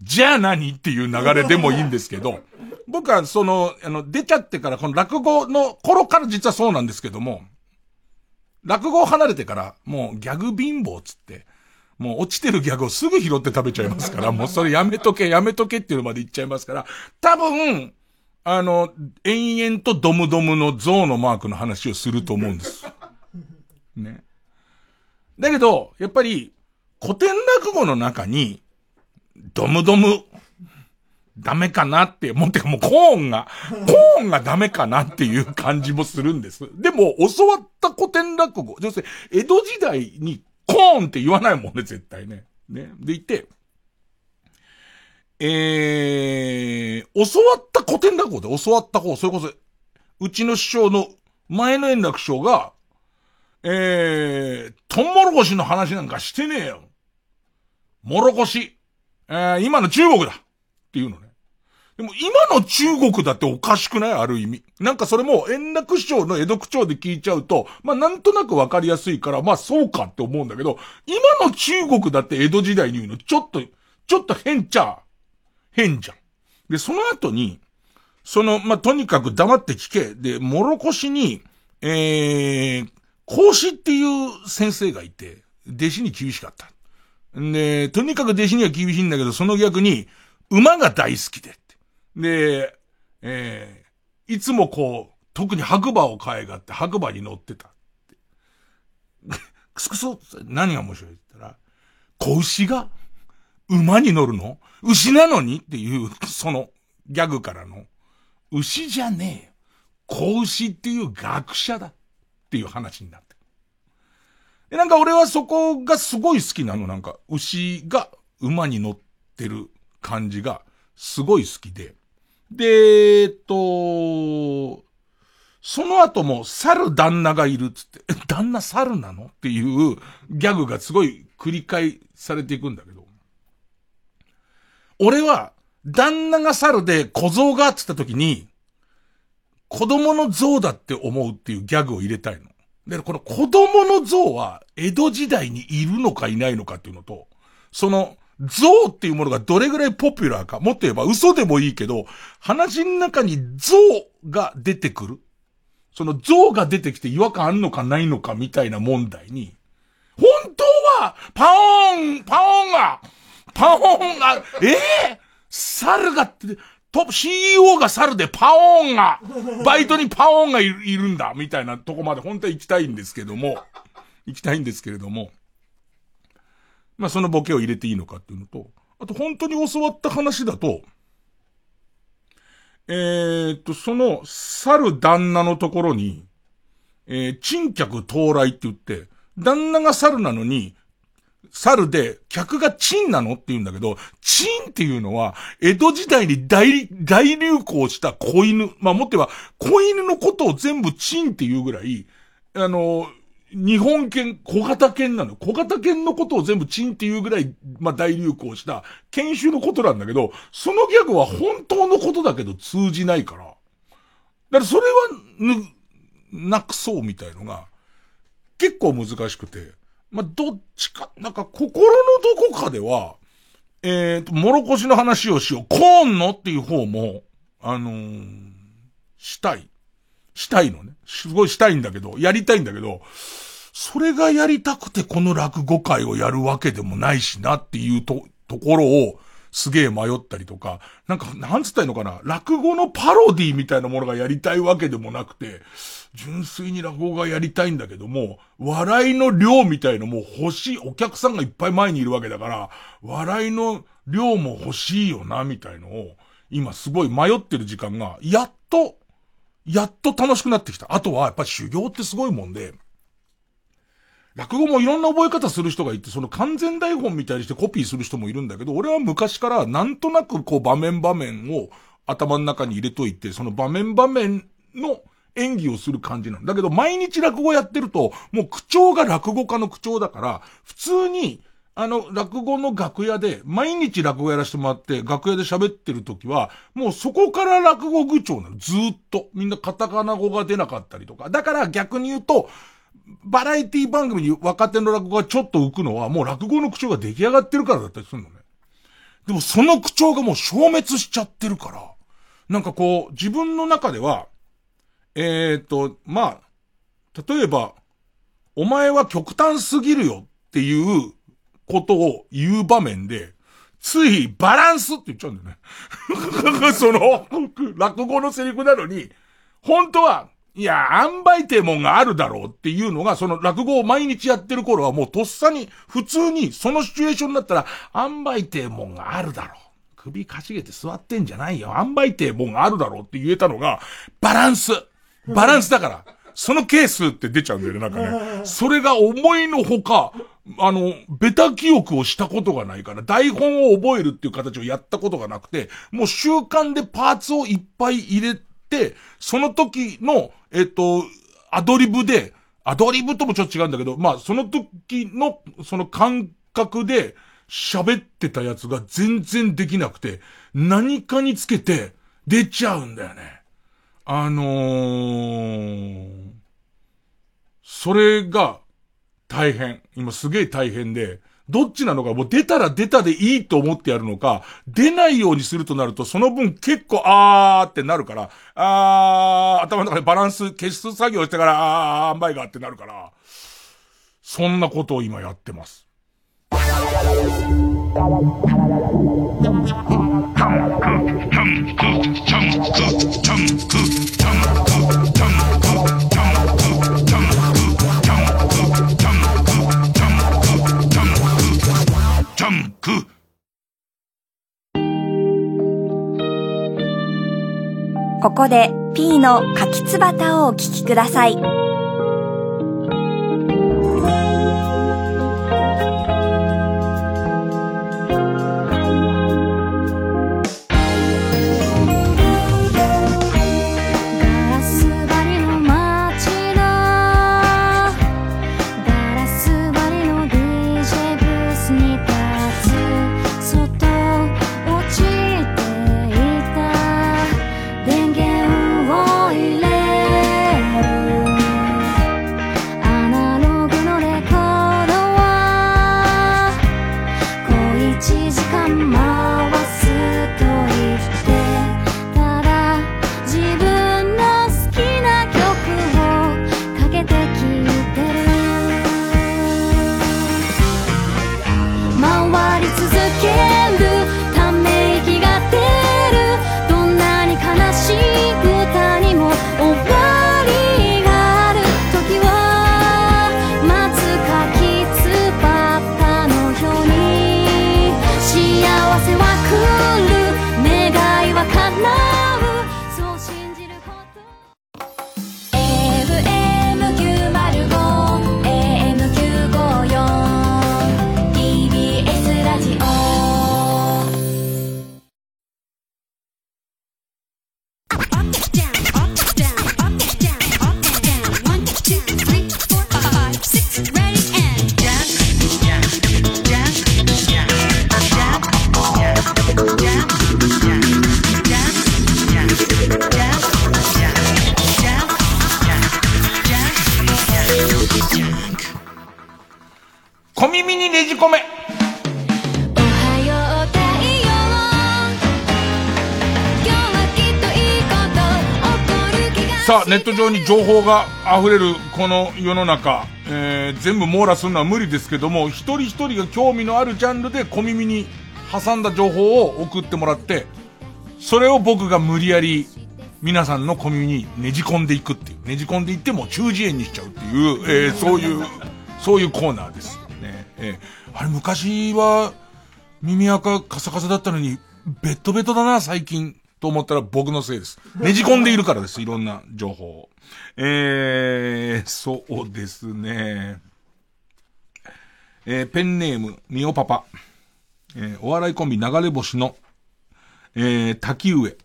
S1: じゃあ何っていう流れでもいいんですけど、僕はその、あの、出ちゃってから、この落語の頃から実はそうなんですけども、落語を離れてから、もうギャグ貧乏つって、もう落ちてるギャグをすぐ拾って食べちゃいますから、*laughs* もうそれやめとけ、やめとけっていうのまで言っちゃいますから、多分、あの、延々とドムドムの象のマークの話をすると思うんです。ね。だけど、やっぱり、古典落語の中に、ドムドム、ダメかなって、もってかもうコーンが、コーンがダメかなっていう感じもするんです。でも、教わった古典落語、要するに、江戸時代にコーンって言わないもんね、絶対ね。ね。でいて、えー、教わった古典落語で教わった方、それこそ、うちの師匠の前の円楽師匠が、えー、トウモロコシの話なんかしてねえよ。もろこし。えー、今の中国だ。っていうのね。でも今の中国だっておかしくない？ある意味。なんかそれも円楽師匠の江戸口調で聞いちゃうと、まあなんとなくわかりやすいから、まあそうかって思うんだけど、今の中国だって江戸時代に言うの、ちょっと、ちょっと変ちゃ、変じゃん。で、その後に、その、まあ、とにかく黙って聞け。で、もろこしに、えー、孔子っていう先生がいて、弟子に厳しかった。で、とにかく弟子には厳しいんだけど、その逆に、馬が大好きで。で、えー、いつもこう、特に白馬を可愛がって白馬に乗ってた。くすくす、何が面白いって言ったら、子牛が馬に乗るの？牛なのに？っていう、そのギャグからの、牛じゃねえよ。子牛っていう学者だっていう話になって。で、なんか俺はそこがすごい好きなの。なんか、牛が馬に乗ってる感じがすごい好きで。で、えっと、その後も猿旦那がいるっつって、旦那猿なの？っていうギャグがすごい繰り返されていくんだけど。俺は、旦那が猿で小僧がって言った時に、子供の像だって思うっていうギャグを入れたいの。で、この子供の像は江戸時代にいるのかいないのかっていうのと、その像っていうものがどれぐらいポピュラーか、もっと言えば嘘でもいいけど、話の中に像が出てくる。その像が出てきて違和感あんのかないのかみたいな問題に、本当は、パオーン、パオーンが、パオーンが、ええー、猿がって、トップ CEO が猿でパオーンが、*laughs* バイトにパオーンがいるんだ、みたいなとこまで本当は行きたいんですけども、行きたいんですけれども、まあそのボケを入れていいのかっていうのと、あと本当に教わった話だと、えー、っと、その、猿旦那のところに、えー、珍客到来って言って、旦那が猿なのに、猿で、客がチンなのって言うんだけど、チンっていうのは、江戸時代に大、大流行した子犬。まあ、もっては、子犬のことを全部チンっていうぐらい、あの、日本犬、小型犬なの。小型犬のことを全部チンっていうぐらい、まあ、大流行した研修のことなんだけど、そのギャグは本当のことだけど通じないから。だからそれは、ぬ、なくそうみたいのが、結構難しくて。まあ、どっちか、なんか心のどこかでは、えっ、ー、と、もろこしの話をしよう。コーンのっていう方も、あのー、したい。したいのね。すごいしたいんだけど、やりたいんだけど、それがやりたくてこの落語会をやるわけでもないしなっていうと、ところを、すげえ迷ったりとか、なんか、なんつったらいいのかな、落語のパロディみたいなものがやりたいわけでもなくて、純粋に落語がやりたいんだけども、笑いの量みたいのも欲しい、お客さんがいっぱい前にいるわけだから、笑いの量も欲しいよな、みたいのを、今すごい迷ってる時間が、やっと、やっと楽しくなってきた。あとは、やっぱ修行ってすごいもんで、落語もいろんな覚え方する人がいて、その完全台本みたいにしてコピーする人もいるんだけど、俺は昔からなんとなくこう場面場面を頭の中に入れといて、その場面場面の演技をする感じなんだけど、毎日落語やってると、もう口調が落語家の口調だから、普通に、あの、落語の楽屋で、毎日落語やらせてもらって、楽屋で喋ってる時は、もうそこから落語口調なの。ずっと。みんなカタカナ語が出なかったりとか。だから逆に言うと、バラエティ番組に若手の落語がちょっと浮くのは、もう落語の口調が出来上がってるからだったりするのね。でもその口調がもう消滅しちゃってるから、なんかこう、自分の中では、えっ、と、まあ、例えば、お前は極端すぎるよっていうことを言う場面で、ついバランスって言っちゃうんだよね。*laughs* その、落語のセリフなのに、本当は、いや、塩梅ってもんがあるだろうっていうのが、その落語を毎日やってる頃はもうとっさに、普通にそのシチュエーションだったら、塩梅ってもんがあるだろう。首かしげて座ってんじゃないよ。塩梅ってもんがあるだろうって言えたのが、バランス。バランスだから。そのケースって出ちゃうんだよね、なんかね。それが思いのほか、あの、ベタ記憶をしたことがないから、台本を覚えるっていう形をやったことがなくて、もう習慣でパーツをいっぱい入れて、その時の、えっと、アドリブで、アドリブともちょっと違うんだけど、まあその時の、その感覚で喋ってたやつが全然できなくて、何かにつけて出ちゃうんだよね。あのー、それが大変。今すげえ大変で、どっちなのか、もう出たら出たでいいと思ってやるのか、出ないようにするとなると、その分結構あーってなるから、あー、頭の中でバランス、消す作業してから、あー、塩梅がってなるから、そんなことを今やってます。
S10: ここで P の柿つばたをお聴きください。ネット上に情報が溢れるこの世の中、えー、全部網羅するのは無理ですけども、一人一人が興味のあるジャンルで小耳に挟んだ情報を送ってもらって、それを僕が無理やり皆さんの小耳にねじ込んでいくっていう。ねじ込んでいっても中耳炎にしちゃうっていう、えー、そういう、そういうコーナーです。ね。えー、あれ昔は耳垢カサカサだったのに、ベッドベッドだな、最近。と思ったら僕のせいです。ねじ込んでいるからです。いろんな情報を。えー、そうですね。えー、ペンネーム、みおパパ。えー、お笑いコンビ流れ星の、えー、滝上。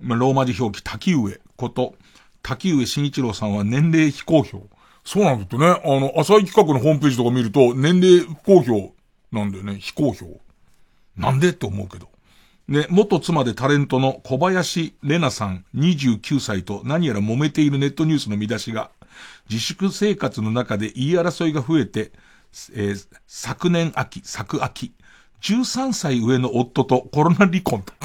S10: まあ、ローマ字表記滝上こと、滝上慎一郎さんは年齢非公表。そうなんだってね。あの、浅井企画のホームページとか見ると、年齢不公表なんだよね。非公表。なんでって思うけど。ね、元妻でタレントの小林玲奈さん29歳と何やら揉めているネットニュースの見出しが、自粛生活の中で言い争いが増えて、えー、昨年秋、昨秋、13歳上の夫とコロナ離婚と。*laughs*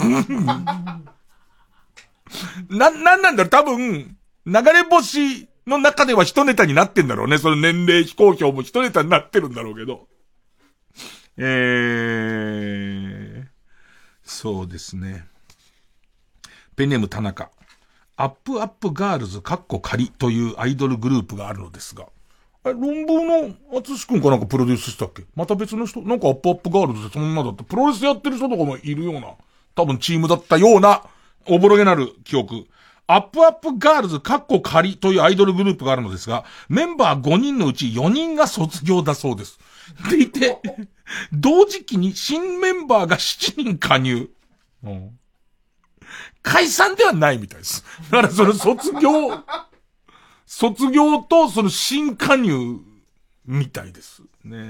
S10: な、なんなんだろう？多分、流れ星の中では一ネタになってんだろうね。その年齢非公表も一ネタになってるんだろうけど。えー、そうですね。ペンネーム田中。アップアップガールズカッコ仮というアイドルグループがあるのですが。え、論文の厚志くんかなんかプロデュースしたっけ？また別の人？なんかアップアップガールズってそんなだった。プロレスやってる人とかもいるような、多分チームだったような、おぼろげなる記憶。アップアップガールズカッコ仮というアイドルグループがあるのですが、メンバー5人のうち4人が卒業だそうです。でいて、*laughs* 同時期に新メンバーが7人加入。うん、解散ではないみたいです。だからその卒業、
S1: 卒業とその新加入みたいです。ね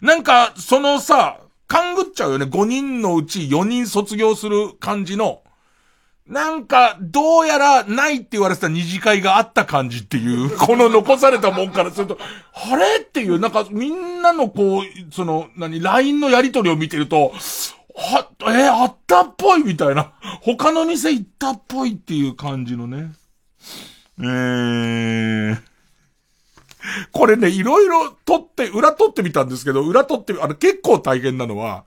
S1: なんか、そのさ、勘ぐっちゃうよね。5人のうち4人卒業する感じの、なんか、どうやらないって言われてた二次会があった感じっていう、*laughs* この残されたもんからすると、あれっていう、なんかみんなのこう、その、何、LINE のやりとりを見てると、は、えー、あったっぽいみたいな。他の店行ったっぽいっていう感じのね。えー。これね、いろいろ撮って、裏撮ってみたんですけど、裏撮って、あの、結構大変なのは、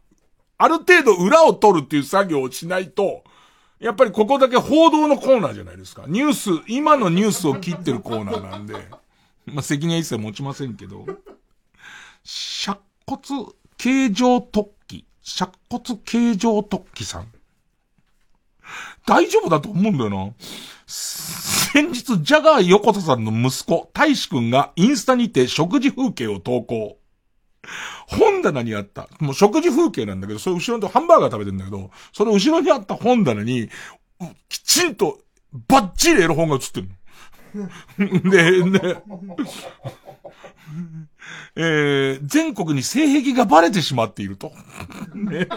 S1: ある程度裏を撮るっていう作業をしないと、やっぱりここだけ報道のコーナーじゃないですか。ニュース、今のニュースを切ってるコーナーなんで、まあ、責任は一切持ちませんけど、尺骨形状突起、尺骨形状突起さん。大丈夫だと思うんだよな。先日、ジャガー横田さんの息子、大志くんがインスタにて食事風景を投稿。本棚にあった、もう食事風景なんだけど、それ後ろにハンバーガー食べてんだけど、その後ろにあった本棚に、きちんと、バッチリエロ本が映ってるの。*laughs* で、ね、えー、全国に性癖がバレてしまっていると。ね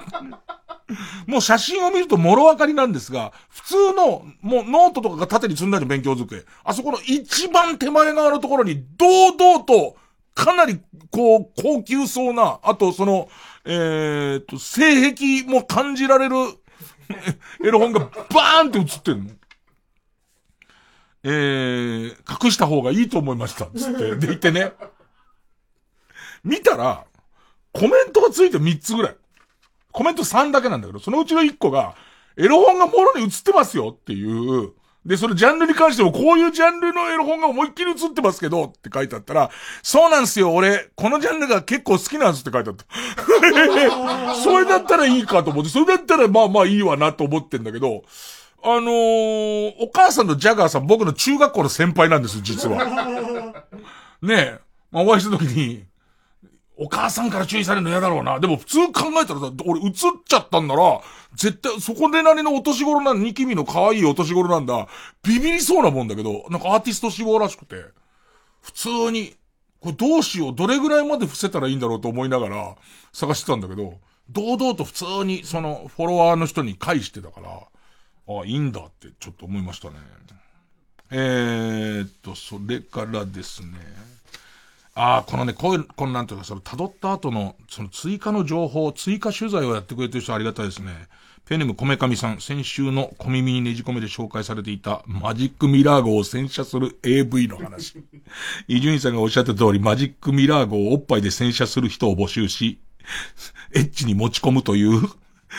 S1: もう写真を見るともろわかりなんですが、普通の、もうノートとかが縦に積んだり勉強机。あそこの一番手前側のところに、堂々と、かなり、こう、高級そうな、あとその、えー、と、性癖も感じられる、*laughs* エロ本がバーンって写ってんの。えー、隠した方がいいと思いました。つって。で、言ってね。見たら、コメントがついて3つぐらい。コメント3だけなんだけど、そのうちの1個が、エロ本がもろに映ってますよっていう、で、そのジャンルに関しても、こういうジャンルのエロ本が思いっきり映ってますけど、って書いてあったら、そうなんすよ、俺、このジャンルが結構好きなんですって書いてあった。*laughs* それだったらいいかと思って、それだったらまあまあいいわなと思ってんだけど、あのー、お母さんのジャガーさん、僕の中学校の先輩なんです、実は。*laughs* ねえ、まあ、お会いした時に、お母さんから注意されるの嫌だろうな。でも普通考えたらさ俺映っちゃったんなら、絶対、そこでなりのお年頃な、ニキミの可愛いお年頃なんだ。ビビりそうなもんだけど、なんかアーティスト志望らしくて、普通に、これどうしよう、どれぐらいまで伏せたらいいんだろうと思いながら探してたんだけど、堂々と普通にそのフォロワーの人に返してたから、ああ、いいんだってちょっと思いましたね。えーっと、それからですね。ああ、このね、こういう、このなんていうか、その辿った後の、その追加の情報、追加取材をやってくれてる人ありがたいですね。ペネムこめかみさん、先週の小耳にねじ込めで紹介されていたマジックミラー号を洗車する AV の話。*laughs* 伊集院さんがおっしゃった通り、マジックミラー号をおっぱいで洗車する人を募集し、エッチに持ち込むという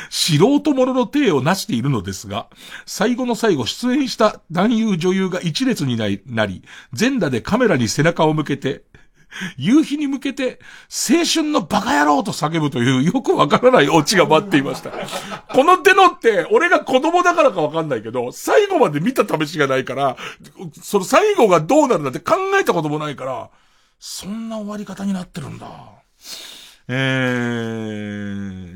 S1: 素人者の体をなしているのですが、最後の最後出演した男優女優が一列になり、全裸でカメラに背中を向けて、夕日に向けて、青春のバカ野郎と叫ぶというよくわからないオチが待っていました。この手のって、俺が子供だからかわかんないけど、最後まで見た試しがないから、その最後がどうなるんだって考えたこともないから、そんな終わり方になってるんだ。え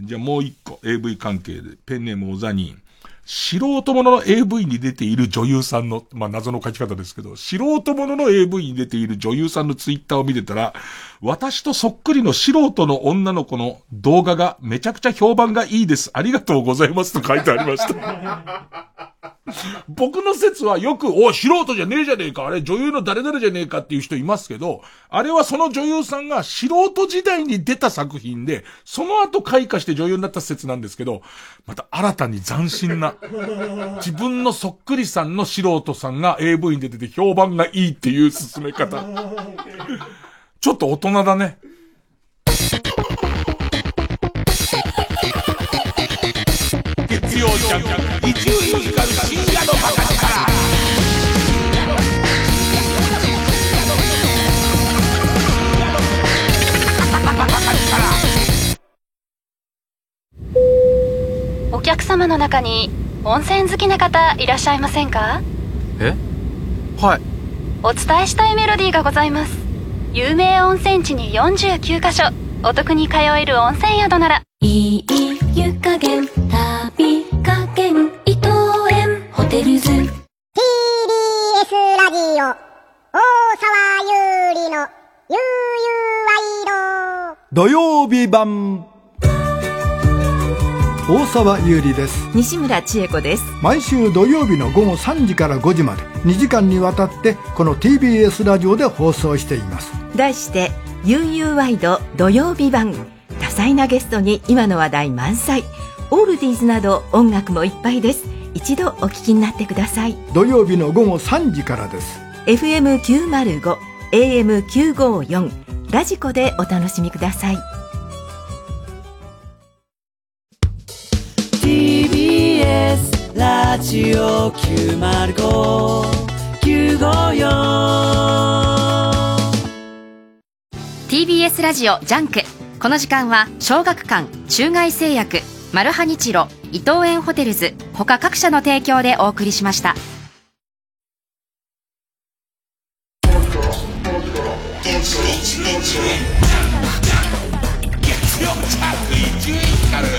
S1: ー、じゃあもう一個、AV 関係で、ペンネームオザニン。素人者の AV に出ている女優さんの、まあ、謎の書き方ですけど、素人者の AV に出ている女優さんのツイッターを見てたら、私とそっくりの素人の女の子の動画がめちゃくちゃ評判がいいです。ありがとうございますと書いてありました。*laughs* 僕の説はよく、お素人じゃねえじゃねえか、あれ女優の誰々じゃねえかっていう人いますけど、あれはその女優さんが素人時代に出た作品で、その後開花して女優になった説なんですけど、また新たに斬新な、*laughs* 自分のそっくりさんの素人さんが AV に出てて評判がいいっていう進め方。ちょっと大人だね。月曜ジャンク
S2: お客様の中に温泉好きな方いらっしゃいませんか？
S6: え？はい。
S2: お伝えしたいメロディーがございます。有名温泉地に49カ所。お得に通える温泉宿なら。
S7: いい湯加減旅加減伊藤園。ホテルズ。TBS ラジオ。
S13: 沢有利のゆうゆうワイ
S14: 土曜日版大沢優里です。
S15: 西村千恵子です。
S14: 毎週土曜日の午後3時から5時まで2時間にわたってこの TBS ラジオで放送しています。
S15: 題して「ゆうゆうワイド土曜日版」多彩なゲストに今の話題満載。オールディーズなど音楽もいっぱいです。一度お聞きになってください。
S14: 土曜日の午後3時からです。
S15: FM905 AM954 ラジコでお楽しみください
S16: ラジオ905954
S2: TBS ラジオ JUNK。この時間は小学館中外製薬マルハニチロ伊藤園ホテルズ他各社の提供でお送りしました。
S1: 月曜ジャンク伊集院光る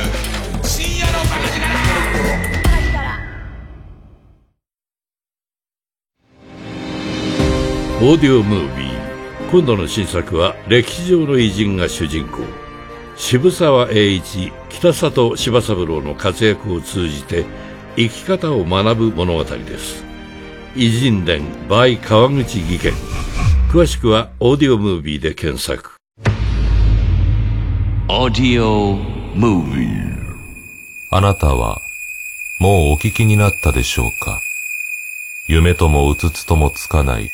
S8: オーディオムービー。今度の新作は歴史上の偉人が主人公。渋沢栄一北里柴三郎の活躍を通じて生き方を学ぶ物語です。偉人伝 by 川口義賢詳しくはオーディオムービーで検索。
S17: オーディオムービー。
S18: あなたはもうお聞きになったでしょうか？夢ともうつつともつかない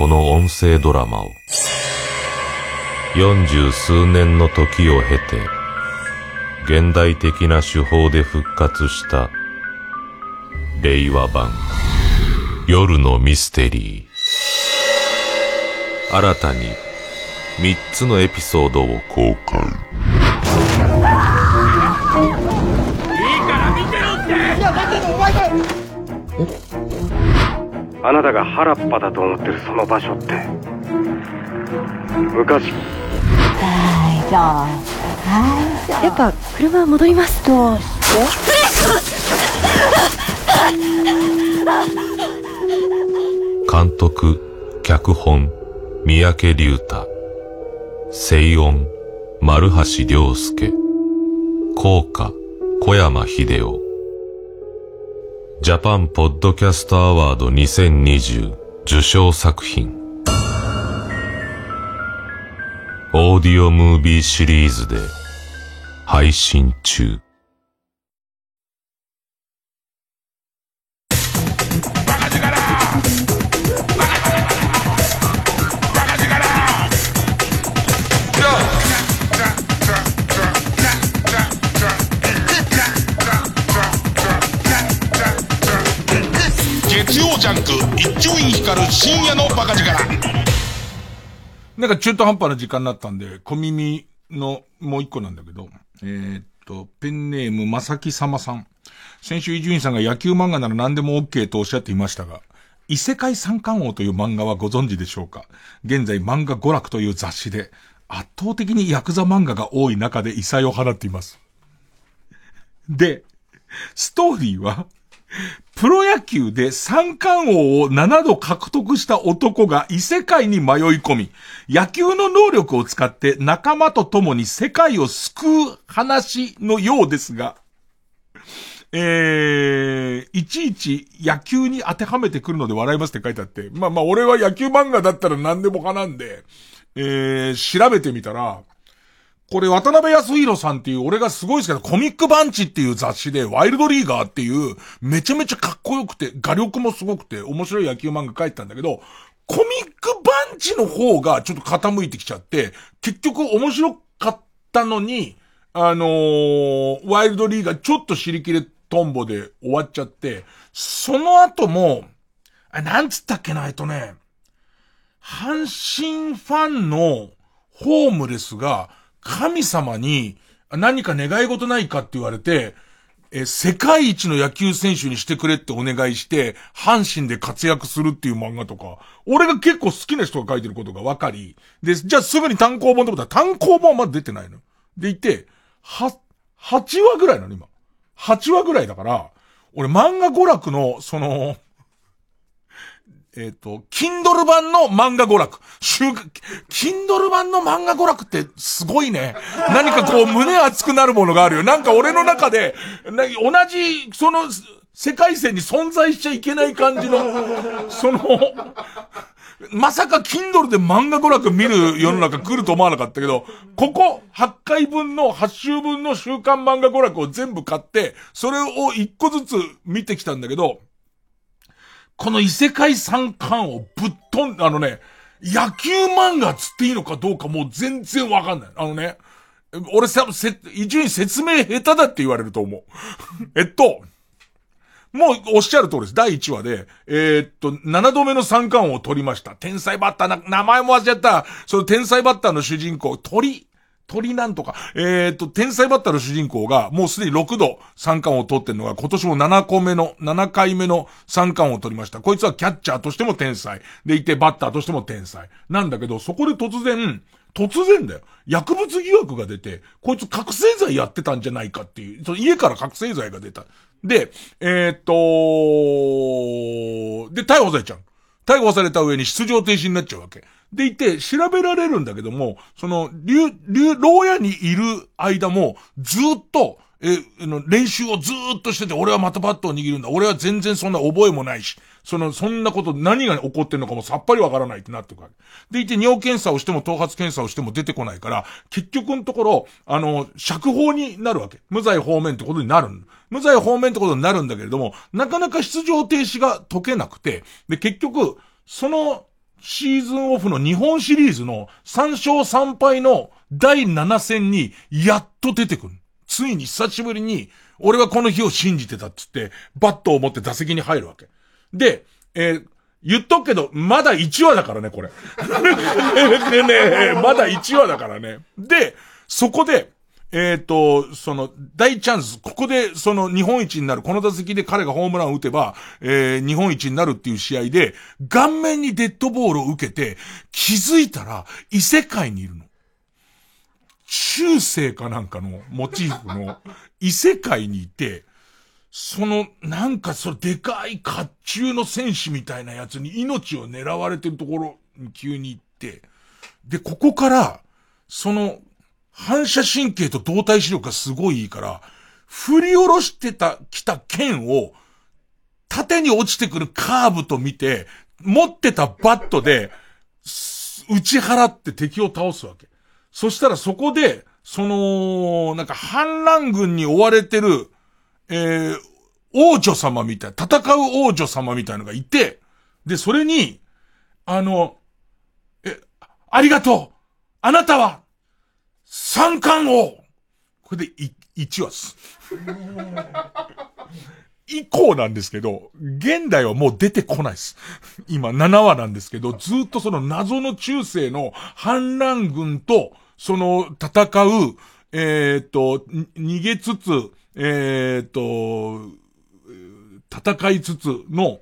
S18: この音声ドラマを。四十数年の時を経て現代的な手法で復活した令和版夜のミステリー。新たに三つのエピソードを公開。
S19: あなたが原っぱだと思ってるその場所って。昔。
S20: 大丈夫。やっぱ車戻ります。と
S18: 監督脚本三宅龍太。声音丸橋良介。効果小山秀夫ジャパンポッドキャストアワード2020受賞作品。オーディオムービーシリーズで配信中。
S1: 深夜のバカ力なんか中途半端な時間になったんで、小耳のもう一個なんだけど、えー、っと、ペンネームまさきさまさん。先週伊集院さんが野球漫画なら何でも OK とおっしゃっていましたが、異世界三冠王という漫画はご存知でしょうか？現在漫画娯楽という雑誌で圧倒的にヤクザ漫画が多い中で異彩を放っています。で、ストーリーは、プロ野球で三冠王を7度獲得した男が異世界に迷い込み、野球の能力を使って仲間と共に世界を救う話のようですが、えー、いちいち野球に当てはめてくるので笑いますって書いてあって、まあまあ俺は野球漫画だったら何でも派なんで、えー、調べてみたら、これ渡辺康弘さんっていう俺がすごいですけど、コミックバンチっていう雑誌で、ワイルドリーガーっていう、めちゃめちゃかっこよくて、画力もすごくて、面白い野球漫画書いてたんだけど、コミックバンチの方がちょっと傾いてきちゃって、結局面白かったのに、あのー、ワイルドリーガーちょっと尻切れトンボで終わっちゃって、その後も、あ、なんつったっけな、えっとね、阪神ファンのホームレスが、神様に何か願い事ないかって言われて、え、世界一の野球選手にしてくれってお願いして、阪神で活躍するっていう漫画とか、俺が結構好きな人が書いてることが分かり、で、じゃあすぐに単行本と思ったら単行本はまだ出てないの。でいて、は、8話ぐらいなの今。8話ぐらいだから、俺漫画娯楽の、その、えっ、と、Kindle 版の漫画娯楽。週、Kindle 版の漫画娯楽ってすごいね。何かこう胸熱くなるものがあるよ。なんか俺の中で、な同じ、その、世界線に存在しちゃいけない感じの、その、まさか Kindle で漫画娯楽見る世の中来ると思わなかったけど、ここ8回分の8週分の週刊漫画娯楽を全部買って、それを1個ずつ見てきたんだけど、この異世界三冠をぶっ飛ん、あのね、野球漫画つっていいのかどうかもう全然わかんない。あのね、俺さ、せ、一応に説明下手だって言われると思う。*laughs* えっと、もうおっしゃる通りです。第1話で、えー、っと、7度目の三冠を取りました。天才バッターな、名前も忘れちゃった。その天才バッターの主人公、鳥、鳥なんとか、えー、と、天才バッターの主人公が、もうすでに6度三冠を取ってるのが、今年も7個目の、7回目の三冠を取りました。こいつはキャッチャーとしても天才。でいて、バッターとしても天才。なんだけど、そこで突然、突然だよ。薬物疑惑が出て、こいつ覚醒剤やってたんじゃないかっていう、その家から覚醒剤が出た。で、えー、っと、で、逮捕されちゃう。逮捕された上に出場停止になっちゃうわけ。でいて、調べられるんだけども、その、流、流、牢屋にいる間も、ずっと、え、の、練習をずっとしてて、俺はまたバットを握るんだ。俺は全然そんな覚えもないし、その、そんなこと、何が起こってんのかもさっぱりわからないってなってくる。でいて、尿検査をしても、頭髪検査をしても出てこないから、結局のところ、あの、釈放になるわけ。無罪方面ってことになる。無罪方面ってことになるんだけれども、なかなか出場停止が解けなくて、で、結局、その、シーズンオフの日本シリーズの3勝3敗の第7戦にやっと出てくる。ついに久しぶりに、俺はこの日を信じてたっつって、バットを持って打席に入るわけ。で、えー、言っとくけど、まだ1話だからね、これ。*laughs* ねねまだ1話だからね。で、そこで、えっ、ー、と、その、大チャンス、ここで、その、日本一になる、この打席で彼がホームランを打てば、えー、日本一になるっていう試合で、顔面にデッドボールを受けて、気づいたら、異世界にいるの。中世かなんかのモチーフの異世界にいて、その、なんかそのでかい甲冑の戦士みたいなやつに命を狙われてるところに急に行って、で、ここから、その、反射神経と動体視力がすごいいいから、振り下ろしてた、来た剣を、縦に落ちてくるカーブと見て、持ってたバットで、打ち払って敵を倒すわけ。そしたらそこで、その、なんか反乱軍に追われてる、えー、王女様みたい、戦う王女様みたいのがいて、で、それに、あの、え、ありがとうあなたは、三冠王これでい、1話す。以降なんですけど、現代はもう出てこないです。今7話なんですけど、ずっとその謎の中世の反乱軍と、その戦う、えっ、と、逃げつつ、えっ、と、戦いつつの、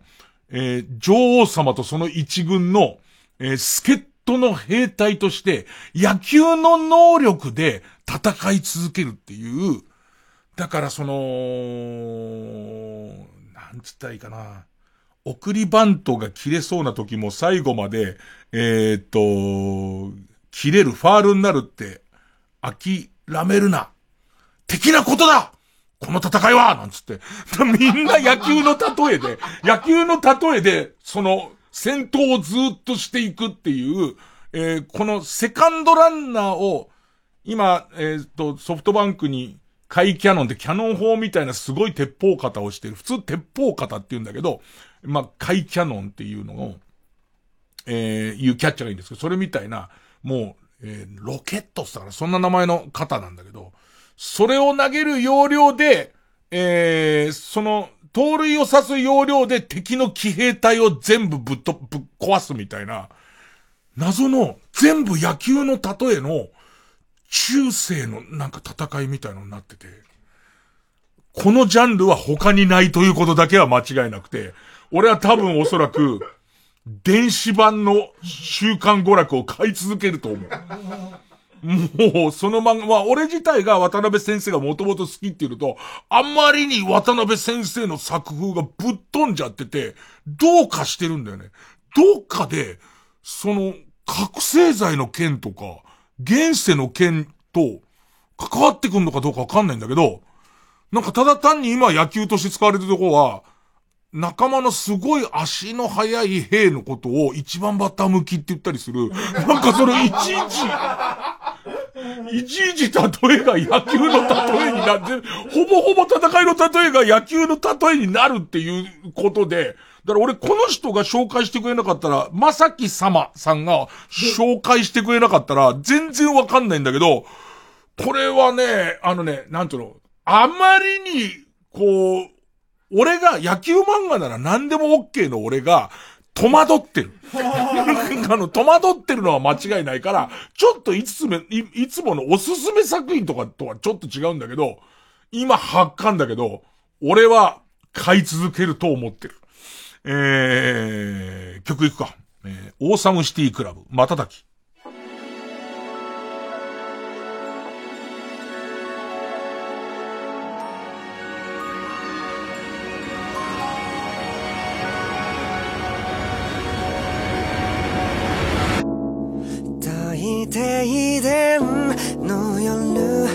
S1: えー、女王様とその一軍の、えー、助っ人の兵隊として、野球の能力で戦い続けるっていう、だからその、なんつったらいいかな。送りバントが切れそうな時も最後まで、えー、っと、切れる、ファールになるって、諦めるな。的なことだこの戦いはなんつって。*laughs* みんな野球の例えで、*laughs* 野球の例えで、その、戦闘をずっとしていくっていう、えー、このセカンドランナーを、今、えっ、と、ソフトバンクに、カイキャノンってキャノン砲みたいなすごい鉄砲型をしてる。普通鉄砲型って言うんだけど、まあ、イキャノンっていうのを、えー、いうキャッチャーがいいんですけど、それみたいな、もう、えー、ロケットってったからそんな名前の型なんだけど、それを投げる要領で、えー、その、盗塁を刺す要領で敵の騎兵隊を全部ぶっと、ぶっ壊すみたいな、謎の全部野球の例えの中世のなんか戦いみたいのになってて、このジャンルは他にないということだけは間違いなくて、俺は多分おそらく、電子版の週刊娯楽を買い続けると思う。もう、その漫画、まあ、俺自体が渡辺先生がもともと好きっていうと、あんまりに渡辺先生の作風がぶっ飛んじゃってて、どうかしてるんだよね。どっかで、その、覚醒剤の件とか、現世の件と、関わってくんのかどうかわかんないんだけど、なんかただ単に今野球として使われてるとこは、仲間のすごい足の速い兵のことを一番バッター向きって言ったりする。なんかそのいちいち、いちいち例えが野球の例えになって、ほぼほぼ戦いの例えが野球の例えになるっていうことで、だから俺この人が紹介してくれなかったら、まさき様さんが紹介してくれなかったら、全然わかんないんだけど、これはね、あのね、なんていうの、あまりに、こう、俺が野球漫画なら何でも OK の俺が、戸惑ってる。*laughs* あの、戸惑ってるのは間違いないから、ちょっといつも、いいつものおすすめ作品とかとはちょっと違うんだけど、今発刊だけど、俺は買い続けると思ってる。えー、曲いくか。えー、オーサムシティクラブ、またたき。
S21: 停電の夜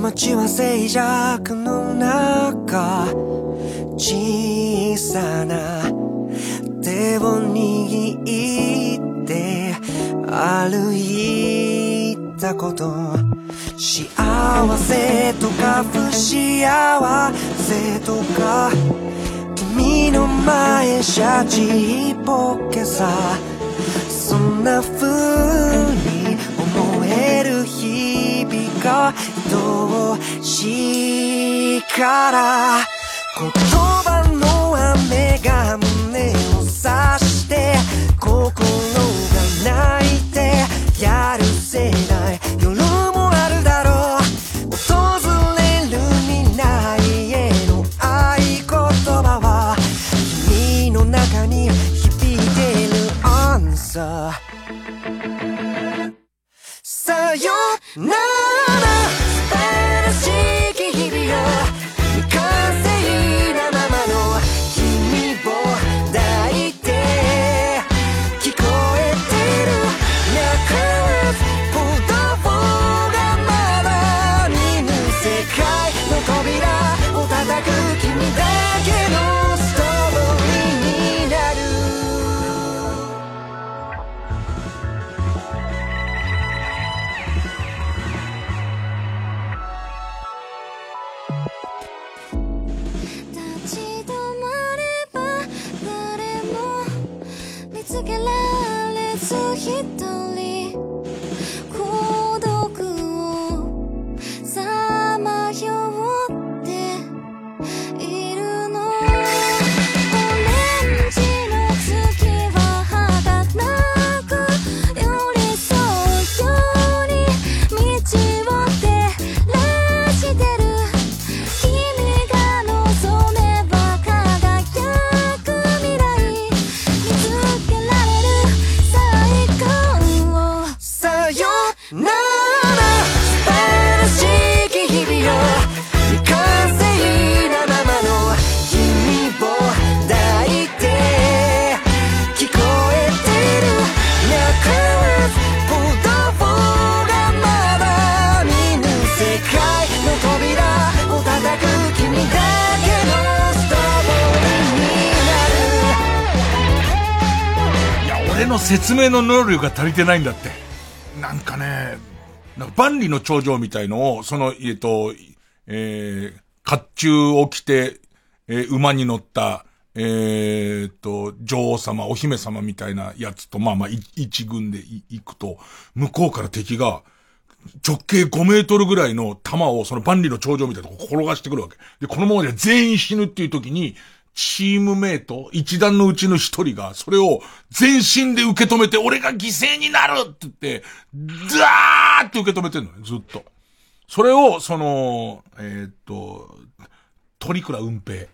S21: 街は静寂の中小さな手を握って歩いたこと幸せとか不幸せとか君の前シャチポケさそんな風に思える日々が愛しい。から言葉の雨が胸を刺して心が泣いてやるせない。夜もあるだろう。訪れる未来への合言葉は君の中に響いてるアンサー。さよなら。
S1: 説明の能力が足りてないんだって。なんかね、なんか万里の長城みたいのを、その、えっと、えー、甲冑を着て、えー馬に乗った、えーっと、女王様、お姫様みたいなやつと、まあまあ、い一軍でい行くと、向こうから敵が、直径5メートルぐらいの弾をその万里の長城みたいなとこ転がしてくるわけ。で、このままで全員死ぬっていう時に、チームメイト、一団のうちの一人が、それを全身で受け止めて、俺が犠牲になるって言って、ザーって受け止めてんのね、ずっと。それを、その、えーっと、鳥倉運平。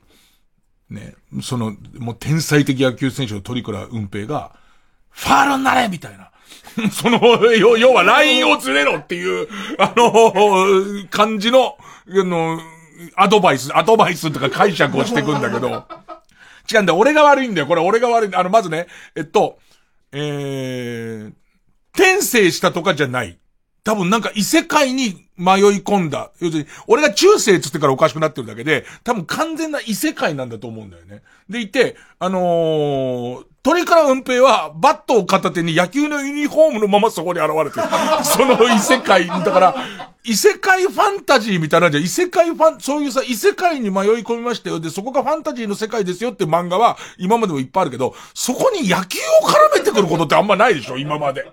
S1: ね、その、もう天才的野球選手の鳥倉運平が、ファールになれみたいな。*laughs* その、要はラインをずれろっていう、あの、感じの、あの、アドバイス、アドバイスとか解釈をしていくんだけど、違うんだ。俺が悪いんだよ。これ俺が悪い。あの、まずね、えっと、えー、転生したとかじゃない。多分なんか異世界に迷い込んだ。要するに、俺が中世つってからおかしくなってるだけで、多分完全な異世界なんだと思うんだよね。でいて、あのー、鳥から運平は、バットを片手に野球のユニフォームのままそこに現れてる。*laughs* その異世界、だから、異世界ファンタジーみたいなんじゃ、異世界ファン、そういうさ、異世界に迷い込みましたよ。で、そこがファンタジーの世界ですよって漫画は、今までもいっぱいあるけど、そこに野球を絡めてくることってあんまないでしょ、今まで。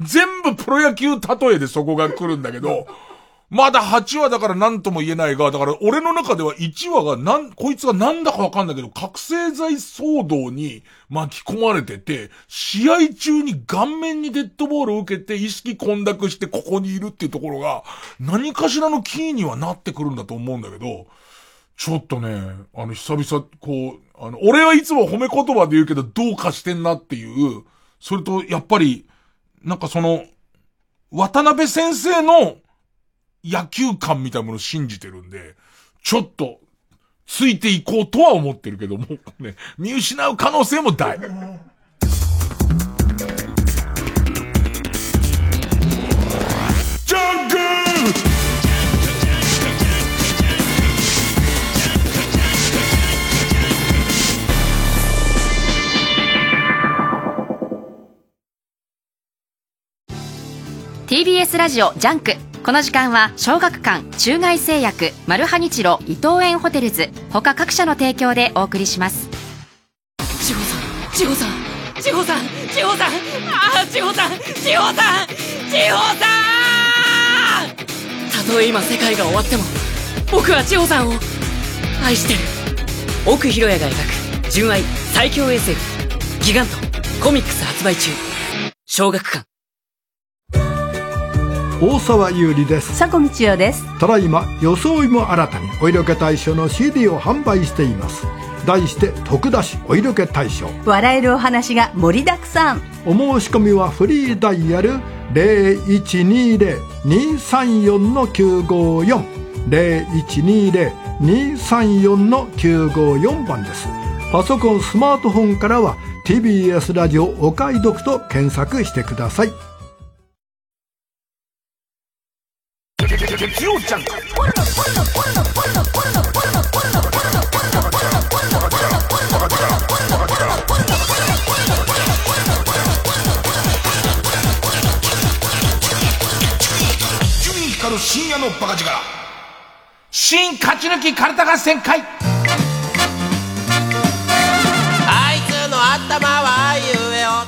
S1: 全部プロ野球例えでそこが来るんだけど、*laughs* まだ8話だから何とも言えないが、だから俺の中では1話がなん、こいつがなんだかわかんないけど、覚醒剤騒動に巻き込まれてて、試合中に顔面にデッドボールを受けて意識混濁してここにいるっていうところが、何かしらのキーにはなってくるんだと思うんだけど、ちょっとね、あの、久々、こう、あの、俺はいつも褒め言葉で言うけど、どうかしてんなっていう、それと、やっぱり、なんかその、渡辺先生の野球観みたいなものを信じてるんで、ちょっと、ついていこうとは思ってるけども、ね、見失う可能性も大。ジャンク
S2: TBS ラジオ JUNK。この時間は小学館中外製薬マルハニチロ伊藤園ホテルズ。他各社の提供でお送りします。
S22: 千穂さん千穂さん千穂さん千穂さん。ああ千穂さん千穂さん千穂さん。たとえ今世界が終わっても僕は千穂さんを愛してる。奥博也が描く純愛最強 SF ギガントコミックス発売中。小学館。
S14: 大沢優里です。
S23: 佐古道夫です。
S14: ただいま装いも新たにお色気大賞の CD を販売しています。題して徳田氏お色気大賞。
S23: 笑えるお話が盛りだくさん。
S14: お申し込みはフリーダイヤル0120-234-954 0120-234-954番です。パソコンスマートフォンからは TBS ラジオお買い得と検索してください
S1: 月曜ジャンク伊集院光る深夜のバカ力。新勝ち抜きカルタ合戦会。
S24: あいつの頭は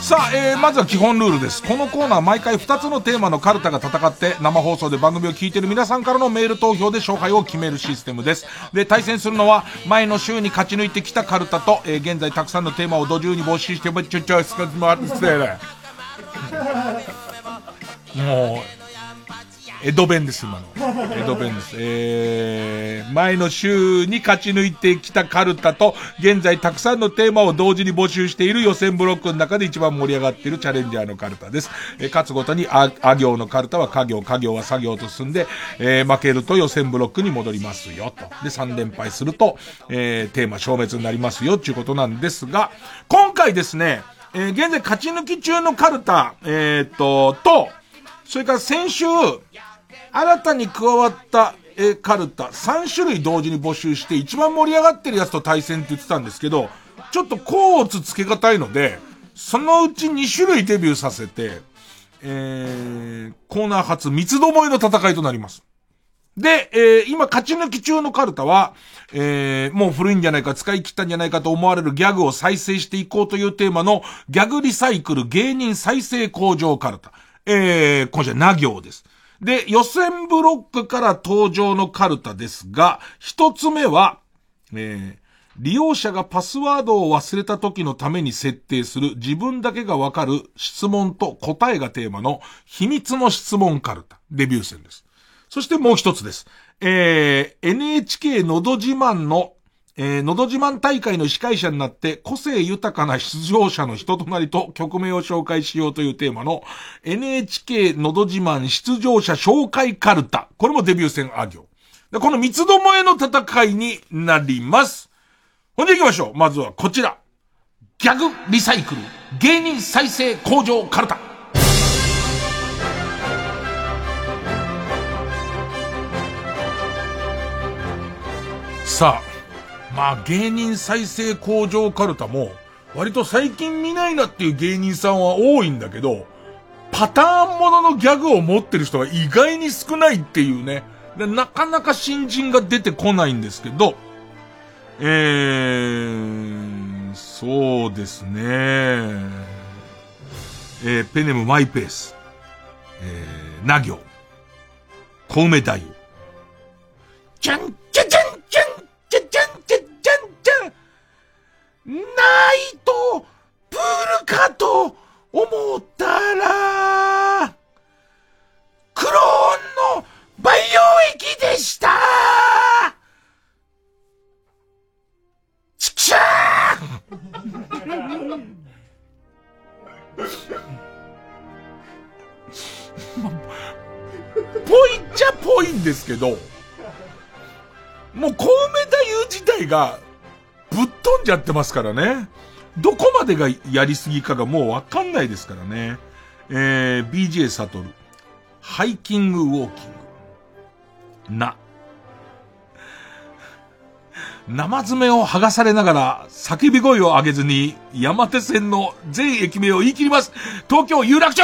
S1: さあ、えー、まずは基本ルールです。このコーナー毎回2つのテーマのカルタが戦って生放送で番組を聞いてる皆さんからのメール投票で勝敗を決めるシステムです。で、対戦するのは前の週に勝ち抜いてきたカルタと、えー、現在たくさんのテーマを土中に募集してちょちょすかまって。もう、江戸弁です、今の。江戸弁です。えー、前の週に勝ち抜いてきたカルタと、現在たくさんのテーマを同時に募集している予選ブロックの中で一番盛り上がっているチャレンジャーのカルタです。えー、勝つごとにあ、あ行のカルタは家業、家業は作業と進んで、えー、負けると予選ブロックに戻りますよ、と。で、3連敗すると、えー、テーマ消滅になりますよ、っていうことなんですが、今回ですね、えー、現在勝ち抜き中のカルタ、えー、っと、と、それから先週、新たに加わった、えーカルタ3種類同時に募集して一番盛り上がってるやつと対戦って言ってたんですけど、ちょっとコーツつけがたいので、そのうち2種類デビューさせて、えー、コーナー初三つどもえの戦いとなります。で、えー今勝ち抜き中のカルタは、えーもう古いんじゃないか、使い切ったんじゃないかと思われるギャグを再生していこうというテーマの、ギャグリサイクル芸人再生向上カルタ。えー、今週はな行です。で、予選ブロックから登場のカルタですが、一つ目は、えー利用者がパスワードを忘れた時のために設定する自分だけがわかる質問と答えがテーマの秘密の質問カルタ。デビュー戦です。そしてもう一つです。えー、NHK のど自慢の、えー、のど自慢大会の司会者になって個性豊かな出場者の人となりと曲名を紹介しようというテーマの NHK のど自慢出場者紹介カルタ。これもデビュー戦あ行。でこの三つどもえの戦いになります。ほんで行きましょう。まずはこちら。ギャグリサイクル。芸人再生工場カルタ。さあ、まあ芸人再生工場カルタも、割と最近見ないなっていう芸人さんは多いんだけど、パターンもののギャグを持ってる人が意外に少ないっていうね。でなかなか新人が出てこないんですけど、えー、そうですね。えー、ペネムマイペース。えー、な行。小梅太夫。じゃんかと思ったら、クローンの培養液でしたちくしゃーぽいっちゃぽいんですけど、もうコウメ太夫自体がぶっ飛んじゃってますからね。どこまでがやりすぎかがもうわかんないですからね。えー、BJ サトル。ハイキングウォーキング。な。生爪を剥がされながら叫び声を上げずに山手線の全駅名を言い切ります。東京有楽町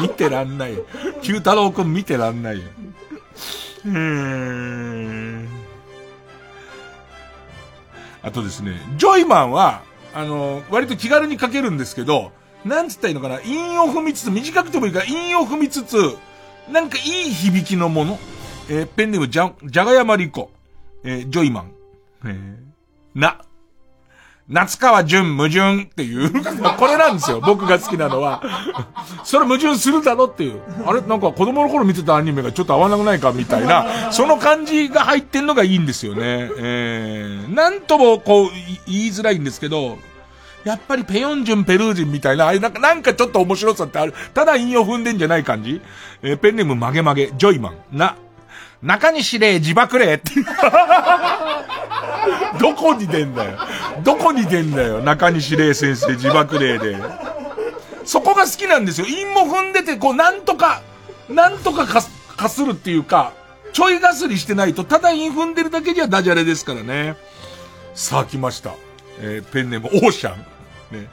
S1: 見てらんない。九太郎くん見てらんない。うーん。あとですね、ジョイマンは、あの、割と気軽に書けるんですけど、なんつったらいいのかな、韻を踏みつつ、短くてもいいから韻を踏みつつ、なんかいい響きのもの。えー、ペンネームじゃ、じゃがやまりこ。えー、ジョイマン。えー、な。夏川淳矛盾っていう *laughs* これなんですよ。僕が好きなのは。それ矛盾するだろっていう。あれ？なんか子供の頃見てたアニメがちょっと合わなくないかみたいな、その感じが入ってんのがいいんですよね。えー、なんともこう、言いづらいんですけど、やっぱりペヨンジュンペルージンみたいな、あれなんか、なんかちょっと面白さってある。ただ韻を踏んでんじゃない感じえー、ペンネーム曲げ曲げ、ジョイマン、な、中西礼自爆霊って。どこに出んだよ。どこに出んだよ。中西礼先生自爆霊で。そこが好きなんですよ。韻も踏んでて、こう、なんとか、なんとかかす、かするっていうか、ちょいがすりしてないと、ただ韻踏んでるだけじゃダジャレですからね。さあ来ました。えー、ペンネームオーシャン。ね。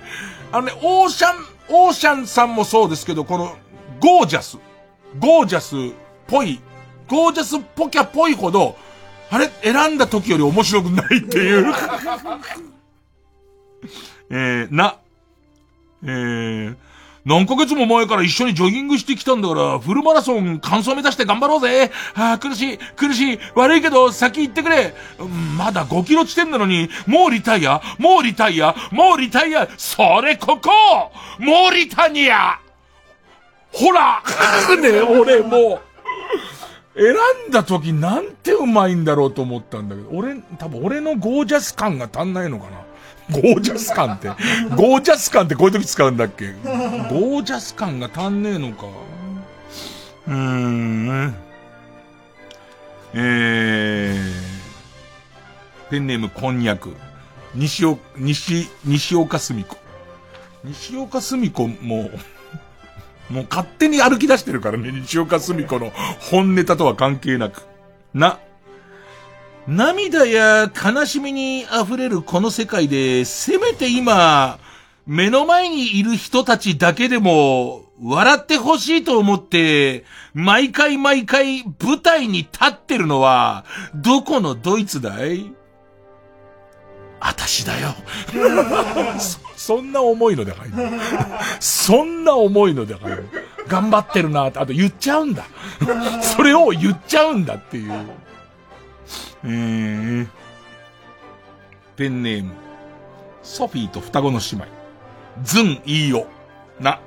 S1: あのね、オーシャン、オーシャンさんもそうですけど、この、ゴージャス。ゴージャスっぽいゴージャスっぽきゃっぽいほど、あれ、選んだ時より面白くないっていう。*laughs* えー、な、えー、何ヶ月も前から一緒にジョギングしてきたんだから、フルマラソン完走目指して頑張ろうぜ。ああ、苦しい、苦しい、悪いけど先行ってくれ。まだ5キロ地点なのに、もうリタイア、もうリタイア、もうリタイア、それここ。モーリタニア。ほら。*laughs* ね俺もう、選んだ時なんてうまいんだろうと思ったんだけど、俺、多分俺のゴージャス感が足んないのかな。ゴージャス感って、*laughs* ゴージャス感ってこういう時使うんだっけ？ゴージャス感が足んねえのか。うーん。えー、ペンネームこんにゃく。西岡、西、西岡すみ子。西岡すみ子も、もう勝手に歩き出してるからね、日岡澄子の本ネタとは関係なく。な、涙や悲しみに溢れるこの世界で、せめて今、目の前にいる人たちだけでも、笑ってほしいと思って、毎回毎回舞台に立ってるのは、どこのドイツだい？あたしだよ *laughs* そ。そんな重いので入る。そんな重いので入る。頑張ってるなって、あと言っちゃうんだ。それを言っちゃうんだっていう。えー、ペンネーム。ソフィーと双子の姉妹。ズンいいよ。な。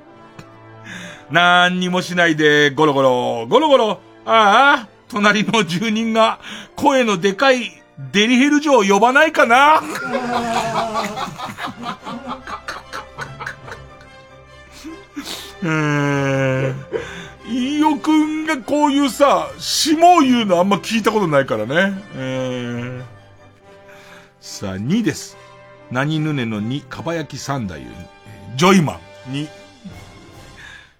S1: なんにもしないで、ゴロゴロ、ゴロゴロ。ああ、隣の住人が声のでかいデリヘル嬢呼ばないかな？*laughs* うーん。飯尾くんがこういうさ、下を言うのあんま聞いたことないからね。えー、さあ、2です。何ぬねの2、かば焼き三太夫。ジョイマン。2。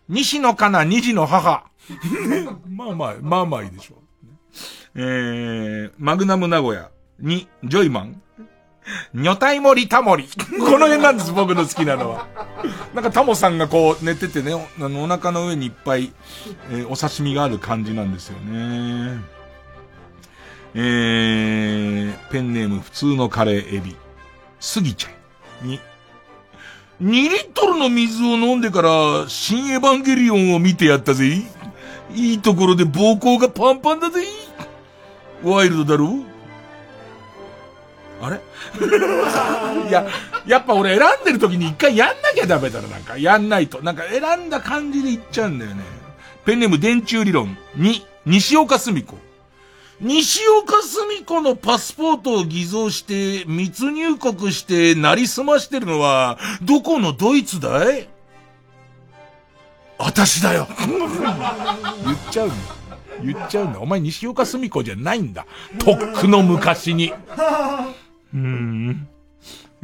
S1: 西野かな、二児の母。*laughs* まあまあ、まあまあいいでしょう。えー、マグナム名古屋。2、ジョイマン。女体盛りタモリ。*laughs* この辺なんです、僕の好きなのは。なんかタモさんがこう寝ててね、あのお腹の上にいっぱい、えー、お刺身がある感じなんですよね。えー、ペンネーム普通のカレーエビ。スギちゃんに、2リットルの水を飲んでから、新エヴァンゲリオンを見てやったぜ。いいところで膀胱がパンパンだぜ。ワイルドだろ？あれ？*laughs* いや、やっぱ俺選んでる時に一回やんなきゃダメだろ、なんか。やんないと。なんか選んだ感じでいっちゃうんだよね。ペンネーム電柱理論。2、西岡澄子。西岡澄子のパスポートを偽造して密入国してなりすましてるのは、どこのドイツだい？*laughs* 私だよ言っちゃうんだ。言っちゃうんだ。お前西岡澄子じゃないんだ。とっくの昔に。うーん。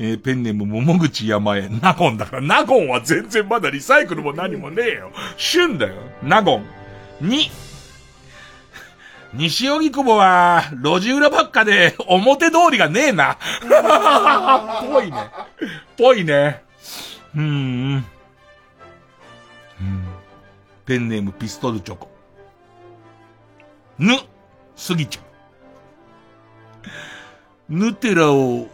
S1: えー、ペンネーム桃口山へ。ナゴンだから、ナゴンは全然まだリサイクルも何もねえよ。旬だよ。ナゴン。2。西荻窪は、路地裏ばっかで、表通りがねえな。*laughs* ぽいね。ぽいね。うーん。うん。ペンネームピストルチョコ。ぬ、すぎちゃん。ヌテラを、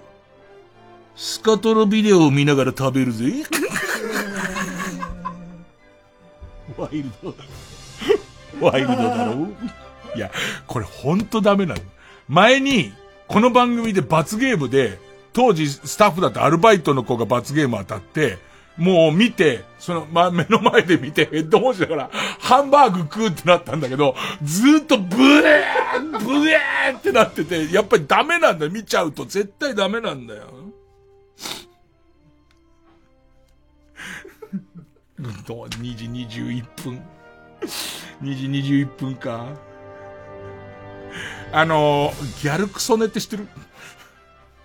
S1: スカトロビデオを見ながら食べるぜ。*laughs* ワイルド。ワイルドだろいや、これほんとダメなの。前に、この番組で罰ゲームで、当時スタッフだったアルバイトの子が罰ゲーム当たって、もう見て、その、ま、目の前で見てヘッドホンしながら、ハンバーグ食うってなったんだけど、ずっとブエーブエーってなってて、やっぱりダメなんだよ。見ちゃうと絶対ダメなんだよ。うんと2時21分。2時21分か。あの、ギャルクソネって知ってる？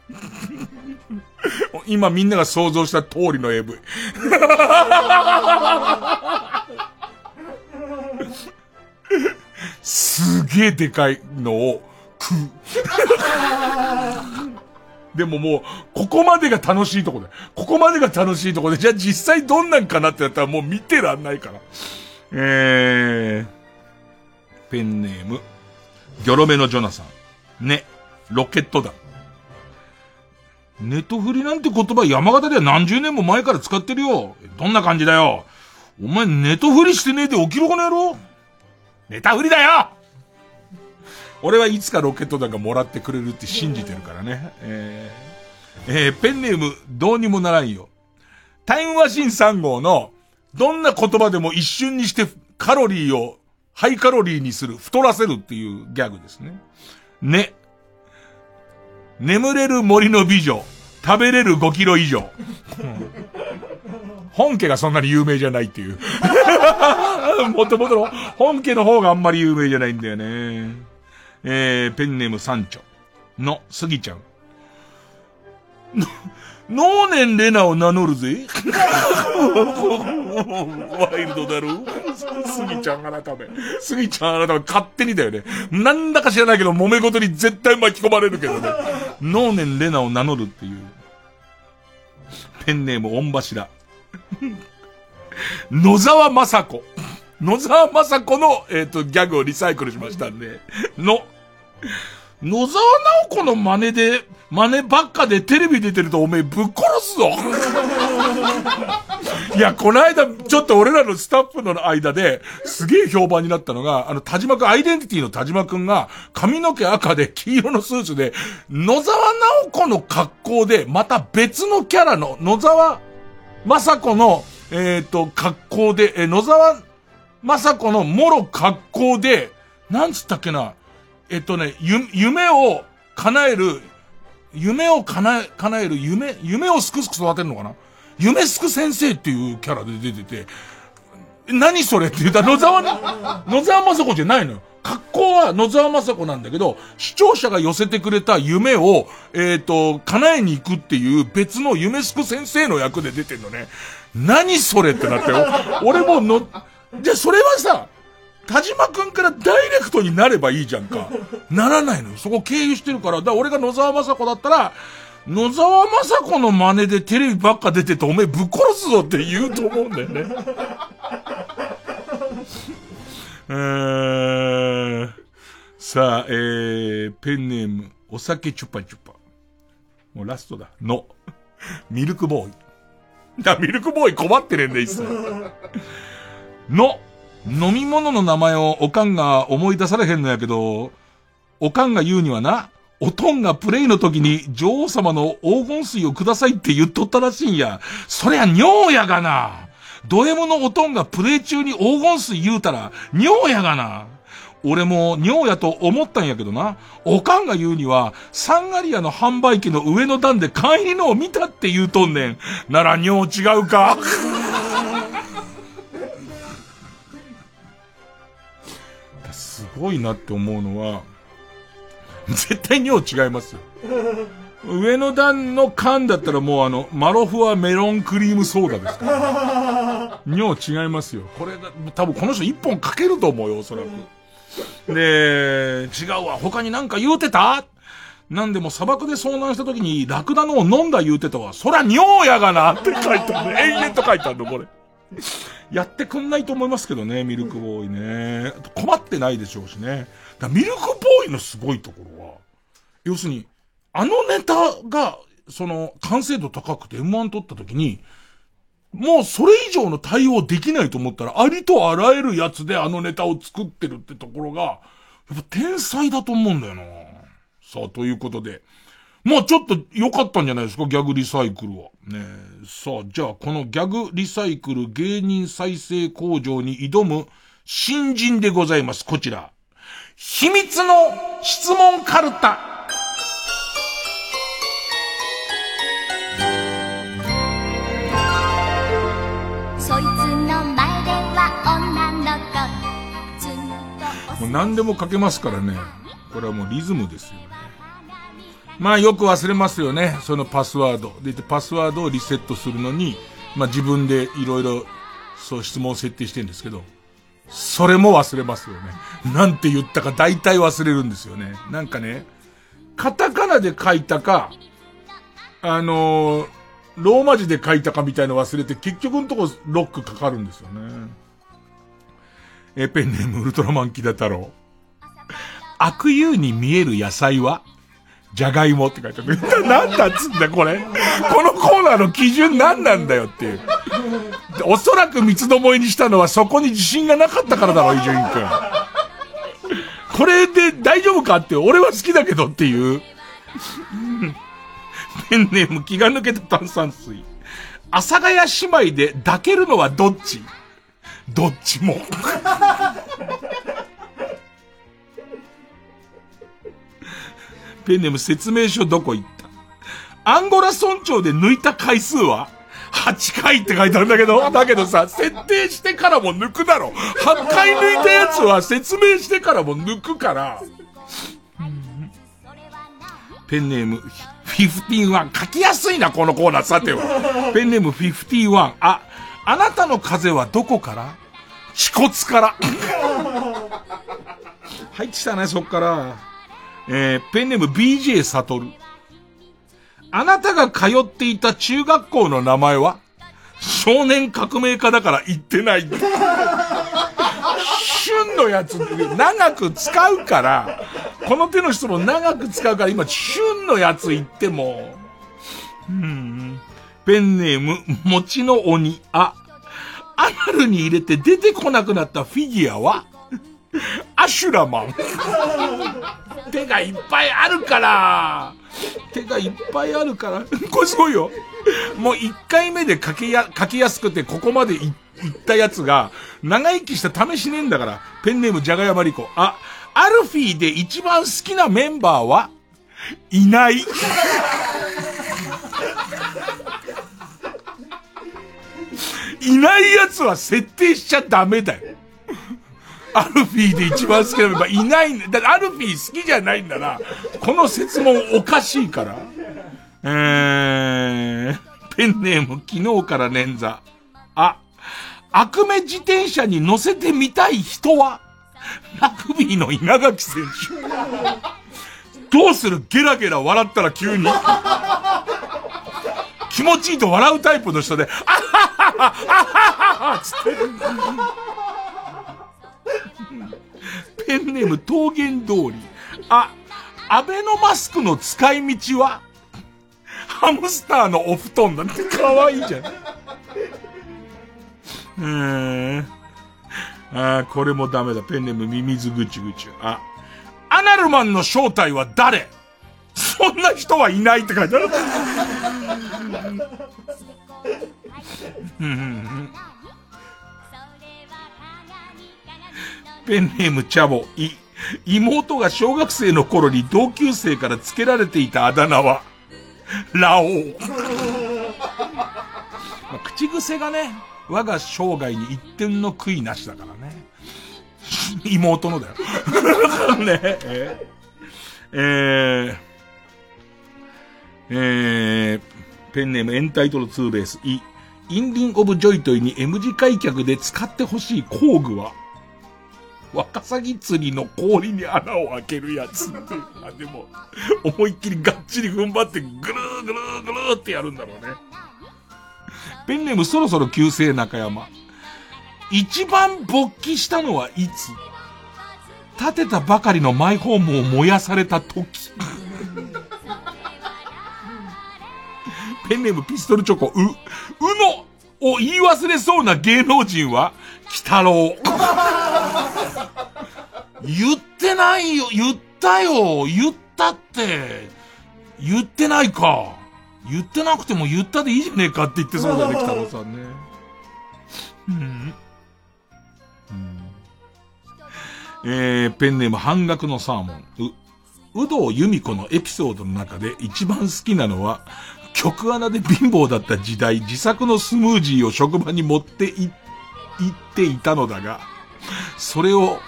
S1: *laughs* 今みんなが想像した通りの AV。*laughs* すげえでかいのを食う。*laughs* でももう、ここまでが楽しいとこで。ここまでが楽しいとこで。じゃあ実際どんなんかなってなったらもう見てらんないから。えー、ペンネーム、ギョロメのジョナサン。ね、ロケット弾。ネトフリなんて言葉山形では何十年も前から使ってるよ。どんな感じだよ。お前ネトフリしてねえで起きろこの野郎。ネタフリだよ俺はいつかロケット弾がもらってくれるって信じてるからね。えー、えー、ペンネームどうにもならんよ。タイムマシン3号のどんな言葉でも一瞬にしてカロリーをハイカロリーにする、太らせるっていうギャグですね。ね。眠れる森の美女。食べれる5キロ以上。本家がそんなに有名じゃないっていう。*laughs* もともとの本家の方があんまり有名じゃないんだよね。えー、ペンネームサンチョのスギちゃん。能年レナを名乗るぜ。ワイルドだろスギちゃん改め。スギちゃん改め勝手にだよね。なんだか知らないけど揉め事に絶対巻き込まれるけどね。能年レナを名乗るっていう。ペンネーム御柱。野沢雅子。野沢雅子の、えっ、ー、と、ギャグをリサイクルしましたんで。の、野沢直子の真似で、真似ばっかでテレビ出てるとおめえぶっ殺すぞ。いや、この間、ちょっと俺らのスタッフの間で、すげえ評判になったのが、あの、田島くん、アイデンティティの田島くんが、髪の毛赤で黄色のスーツで、野沢直子の格好で、また別のキャラの、野沢雅子の、えっ、ー、と、格好で、え、野沢雅子のもろ格好で、なんつったっけな、えっとね、ゆ、夢を叶える、夢を叶え、叶える、夢、夢をすくすく育てるのかな？夢すく先生っていうキャラで出てて、何それって言ったら野沢、*laughs* 野沢雅子じゃないのよ。格好は野沢雅子なんだけど、視聴者が寄せてくれた夢を、えっ、と、叶えに行くっていう別の夢すく先生の役で出てんのね。何それってなったよ。俺もの、じゃ、それはさ、田島くんからダイレクトになればいいじゃんか。*laughs* ならないのよ。そこ経由してるから。だから俺が野沢雅子だったら、野沢雅子の真似でテレビばっか出てておめえぶっ殺すぞって言うと思うんだよね。*laughs* えー、さあ、えー、ペンネーム、お酒チュッパチュッパ。もうラストだ。の。ミルクボーイ。だ、ミルクボーイ困ってねえんだ、一切。の。飲み物の名前をおかんが思い出されへんのやけど、おかんが言うにはな、おとんがプレイの時に女王様の黄金水をくださいって言っとったらしいんや。そりゃ尿やがな。ド M のおとんがプレイ中に黄金水言うたら尿やがな。俺も尿やと思ったんやけどな。おかんが言うには、サンガリアの販売機の上の段で買い入りのを見たって言うとんねん。なら尿違うか？ごいなって思うのは、絶対尿違いますよ。上の段の缶だったらもうあの、マロフはメロンクリームソーダですから。尿違いますよ。これが、多分この人一本かけると思うよ、おそらく。で、違うわ、他になんか言うてた？なんでも砂漠で遭難した時にラクダのを飲んだ言うてたわ。そら尿やがなって書いてある。永遠と書いてあるの、これ。*laughs* やってくんないと思いますけどね、ミルクボーイね。困ってないでしょうしね。ミルクボーイのすごいところは、要するに、あのネタが、その、完成度高くて M1 撮った時に、もうそれ以上の対応できないと思ったら、ありとあらゆるやつであのネタを作ってるってところが、やっぱ天才だと思うんだよな。さあ、ということで。まあちょっと良かったんじゃないですか、ギャグリサイクルは。ねさあ、じゃあこのギャグリサイクル芸人再生工場に挑む新人でございます。こちら。秘密の質問カルタ。
S25: そいつの前では女の子
S1: もう何でも書けますからね。これはもうリズムですよね。まあよく忘れますよね。そのパスワード。で、パスワードをリセットするのに、まあ自分でいろいろ、そう質問を設定してるんですけど、それも忘れますよね。なんて言ったか大体忘れるんですよね。なんかね、カタカナで書いたか、あのー、ローマ字で書いたかみたいの忘れて、結局のとこロックかかるんですよね。え、ペンネームウルトラマンキダ太郎。悪友に見える野菜は？じゃがいもって書いてある。*laughs* なんだっつんだこれ。このコーナーの基準何なんだよっていう。おそらく三つどもえにしたのはそこに自信がなかったからだろ、伊集院君。これで大丈夫かって、俺は好きだけどっていう。ペンネーム気が抜けた炭酸水。阿佐ヶ谷姉妹で抱けるのはどっち？どっちも。ペンネーム説明書どこ行った？アンゴラ村長で抜いた回数は？8回って書いてあるんだけど、*laughs* だけどさ、設定してからも抜くだろ。8回抜いたやつは説明してからも抜くから。ペンネーム、51書きやすいな、このコーナー、さては。*laughs* ペンネーム51。あ、あなたの風はどこから？恥骨から。*laughs* 入ってきたね、そっから。えー、ペンネーム BJ サトル。あなたが通っていた中学校の名前は少年革命家だから言ってない。旬のやつ、長く使うから、この手の質問長く使うから今、旬のやつ言っても、うん、ペンネーム、餅の鬼。あ、アナルに入れて出てこなくなったフィギュアは *laughs* アシュラマン。*laughs* 手がいっぱいあるから。手がいっぱいあるから。*laughs* これすごいよ。もう一回目で書けや、書きやすくてここまでいったやつが、長生きした試しねえんだから。ペンネームじゃがやまりこ。あ、アルフィーで一番好きなメンバーは？いない。いない奴は設定しちゃダメだよ。アルフィーで一番好きなメンバーいないだ。ってアルフィー好きじゃないんだな。この説問おかしいから。えー、ペンネーム昨日から捻挫。あ、悪目自転車に乗せてみたい人は？ラグビーの稲垣選手。どうする？ゲラゲラ笑ったら急に。気持ちいいと笑うタイプの人で、あははは、あははつって。ペンネーム桃源通り。あ、アベノマスクの使い道はハムスターのお布団なんて可愛いじゃん。うーん。あこれもダメだ。ペンネームミミズぐちゅぐち。あ、アナルマンの正体は誰？そんな人はいないって書いてある。*laughs* ペンネームチャボ、い、妹が小学生の頃に同級生から付けられていたあだ名は、ラオウ。ま、口癖がね、我が生涯に一点の悔いなしだからね。妹のだよ。*laughs* ねえ、えーえー、ペンネームエンタイトルツーベース、イ、インディンオブジョイトイに M 字開脚で使ってほしい工具は、ワカサギ釣りの氷に穴を開けるやつ。*laughs* あ、でも、思いっきりがっちり踏ん張ってぐるーぐるーぐるーってやるんだろうね。ペンネームそろそろ旧姓中山。一番勃起したのはいつ？建てたばかりのマイホームを燃やされた時。*laughs* ペンネームピストルチョコ、う、うのを言い忘れそうな芸能人は、北郎。言ってないよ、言ったよ、言ったって。言ってないか。言ってなくても言ったでいいじゃねえかって言ってそうだね、北郎さんね。うん。えー、ペンネーム半額のサーモン。う、有働由美子のエピソードの中で一番好きなのは、曲穴で貧乏だった時代、自作のスムージーを職場に持ってい、行っていたのだが、それを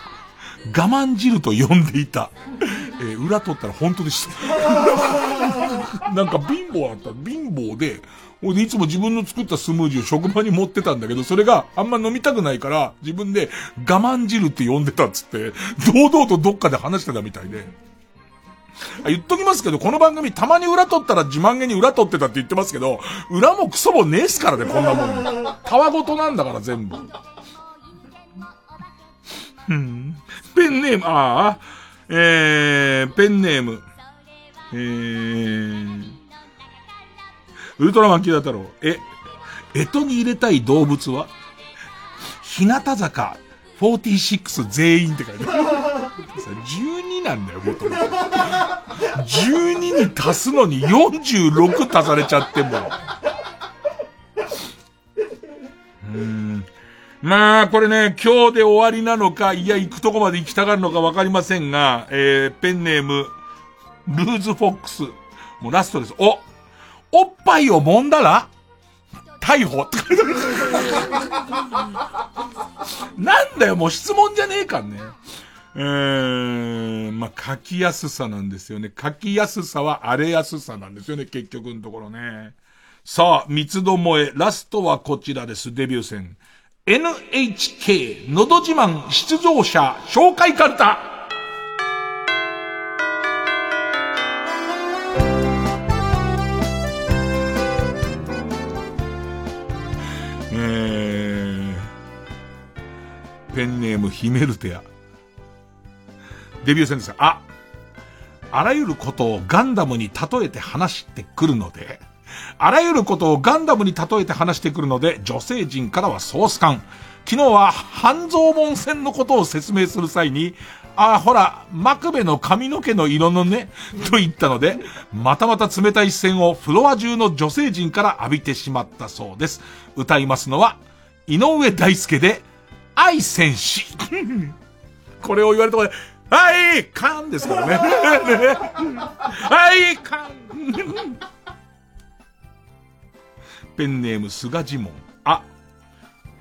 S1: 我慢汁と呼んでいた。えー、裏取ったら本当でした。*laughs* なんか貧乏だった。貧乏で、ほでいつも自分の作ったスムージーを職場に持ってたんだけど、それがあんま飲みたくないから、自分で我慢汁って呼んでたっつって、堂々とどっかで話してたみたいで。言っときますけど、この番組たまに裏取ったら自慢げに裏取ってたって言ってますけど、裏もクソもねえっすからね、こんなもん。たわごとなんだから全部。うん。ペンネーム、ああ、えー、ペンネーム、えー、ウルトラマンキーダ太郎、え、えとに入れたい動物は？日向坂46全員って書いてある。12なんだよ、もともと。12に足すのに46足されちゃっても。うん。まあ、これね、今日で終わりなのか、いや、行くとこまで行きたがるのかわかりませんが、えー、ペンネーム、ルーズフォックス。もうラストです。おおっぱいを揉んだら逮捕なんだよ、もう質問じゃねえかんね。えー、まあ、書きやすさなんですよね。書きやすさは荒れやすさなんですよね、結局のところね。さあ、三つどもえ、ラストはこちらです、デビュー戦。NHK、のど自慢出場者紹介カルタ。ペンネームヒメルテア。デビュー戦ですあ、あらゆることをガンダムに例えて話してくるので、あらゆることをガンダムに例えて話してくるので、女性陣からはソース感。昨日は半蔵門線のことを説明する際に、ああ、ほら、マクベの髪の毛の色のね、*laughs* と言ったので、またまた冷たい視線をフロア中の女性陣から浴びてしまったそうです。歌いますのは、井上大輔で、愛戦士。*laughs* これを言われたころで、はい、カンですからね。*laughs* はい、カン。ペンネーム菅ジモン。あ、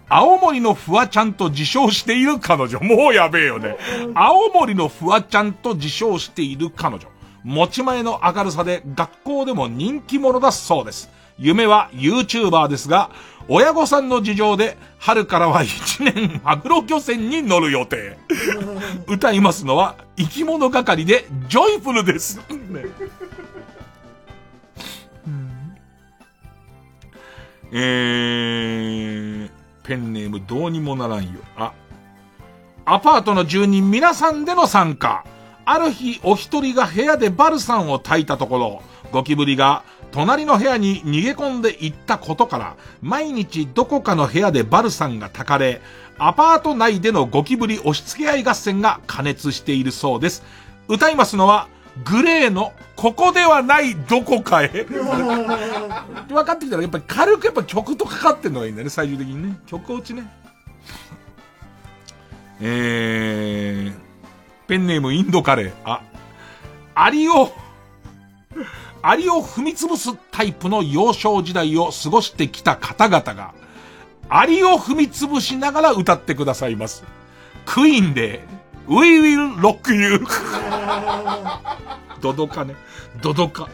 S1: 青森のフワちゃんと自称している彼女。もうやべえよね。青森のフワちゃんと自称している彼女。持ち前の明るさで学校でも人気者だそうです。夢は YouTuber ですが、親御さんの事情で春からは1年マグロ漁船に乗る予定。*laughs* 歌いますのは生き物係でジョイフルです。ねえー、ペンネームどうにもならんよ。あ、アパートの住人皆さんでの参加。ある日、お一人が部屋でバルサンを焚いたところ、ゴキブリが隣の部屋に逃げ込んでいったことから、毎日どこかの部屋でバルサンが炊かれ、アパート内でのゴキブリ押し付け合い合戦が加熱しているそうです。歌いますのは、グレーの、ここではないどこかへ。*laughs* 分かってきたら、やっぱり軽くやっぱ曲とかかってんのがいいんだね、最終的にね。曲落ちね。えー、ペンネームインドカレー。あ、アリを、アリを踏み潰すタイプの幼少時代を過ごしてきた方々が、アリを踏み潰しながら歌ってくださいます。クイーンで、We will rock you. *laughs* ドドカね。ドドカ。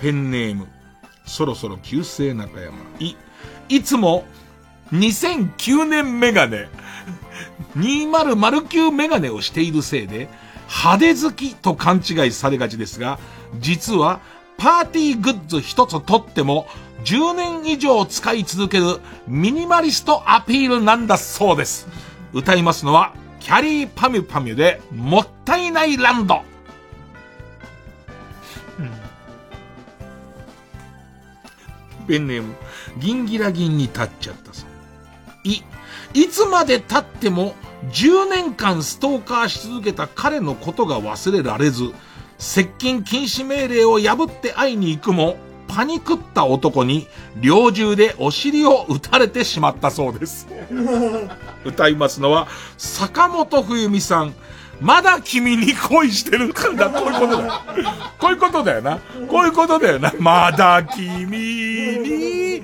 S1: ペンネーム。そろそろ旧姓中山。い、いつも2009年メガネ。2009メガネをしているせいで、派手好きと勘違いされがちですが、実はパーティーグッズ一つとっても10年以上使い続けるミニマリストアピールなんだそうです。歌いますのは、キャリーパミュパミュで、もったいないランド。ペンネーム、ギンギラギンに立っちゃったさ。い、いつまで経っても10年間ストーカーし続けた彼のことが忘れられず、接近禁止命令を破って会いに行くも、パニクった男に猟銃でお尻を撃たれてしまったそうです。*laughs* 歌いますのは、坂本冬美さん。まだ君に恋してるんだ。こういうことだよ。こういうことだよな。こういうことだよな。まだ君に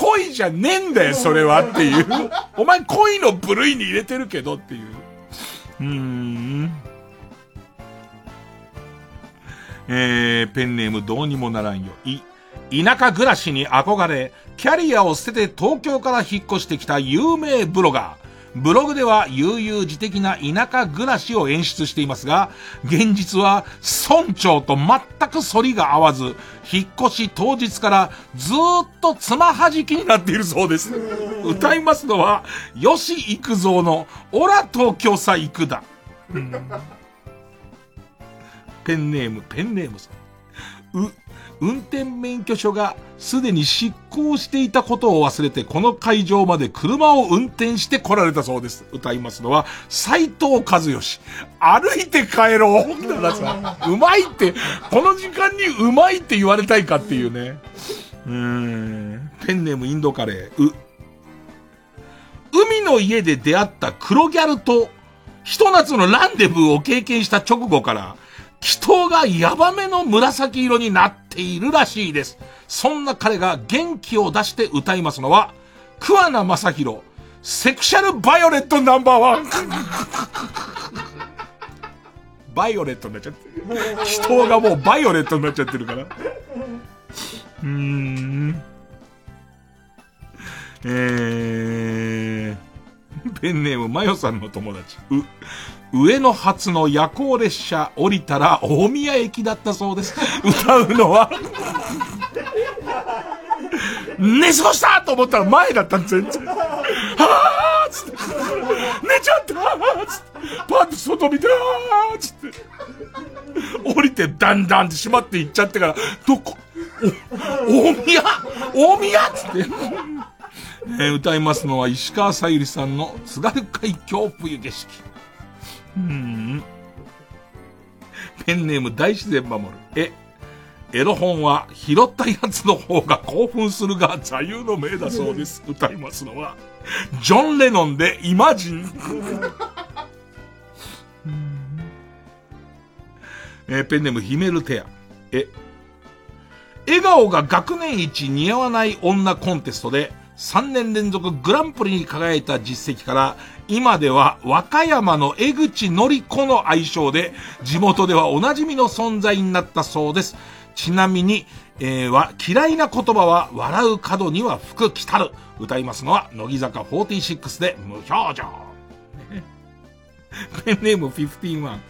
S1: 恋じゃねえんだよ、それはっていう。お前恋の部類に入れてるけどっていう。うーん。えー、ペンネームどうにもならんよ。い、田舎暮らしに憧れ、キャリアを捨てて東京から引っ越してきた有名ブロガー。ブログでは悠々自適な田舎暮らしを演出していますが、現実は村長と全く反りが合わず、引っ越し当日からずっとつまはじきになっているそうです。歌いますのは、吉幾三のオラ東京さ行くだ。ペンネーム、ペンネームさん。う、運転免許証がすでに執行していたことを忘れて、この会場まで車を運転して来られたそうです。歌いますのは、斎藤和義。歩いて帰ろう。うまいって、この時間にうまいって言われたいかっていうね。うーん。ペンネームインドカレー。う。海の家で出会った黒ギャルと、ひと夏のランデブーを経験した直後から、祈祷がヤバめの紫色になっているらしいです。そんな彼が元気を出して歌いますのは、桑名正宏、セクシャルバイオレットナンバーワン。バイオレットになっちゃってる。人がもうバイオレットになっちゃってるから。うーん。えー、ペンネームマヨさんの友達。う、上野発の夜行列車降りたら大宮駅だったそうです。歌うのは寝過ごしたと思ったら前だった全然。はぁーつって。寝ちゃったーつって。パッと外見て、あーつって。降りてだんだんって閉まっていっちゃってから、どこ？大宮？大宮つって。えー、歌いますのは石川さゆりさんの津軽海峡冬景色。うん。ペンネーム大自然守る。え、エロ本は拾ったやつの方が興奮するが座右の銘だそうです。*laughs* 歌いますのは、ジョン・レノンでイマジン。えー、ペンネームヒメルテア。え、笑顔が学年一似合わない女コンテストで、3年連続グランプリに輝いた実績から、今では和歌山の江口のり子の愛称で、地元ではおなじみの存在になったそうです。ちなみに、えー、は、嫌いな言葉は、笑う角には服着たる。歌いますのは、乃木坂46で無表情。*laughs* ペンネーム15ワン。や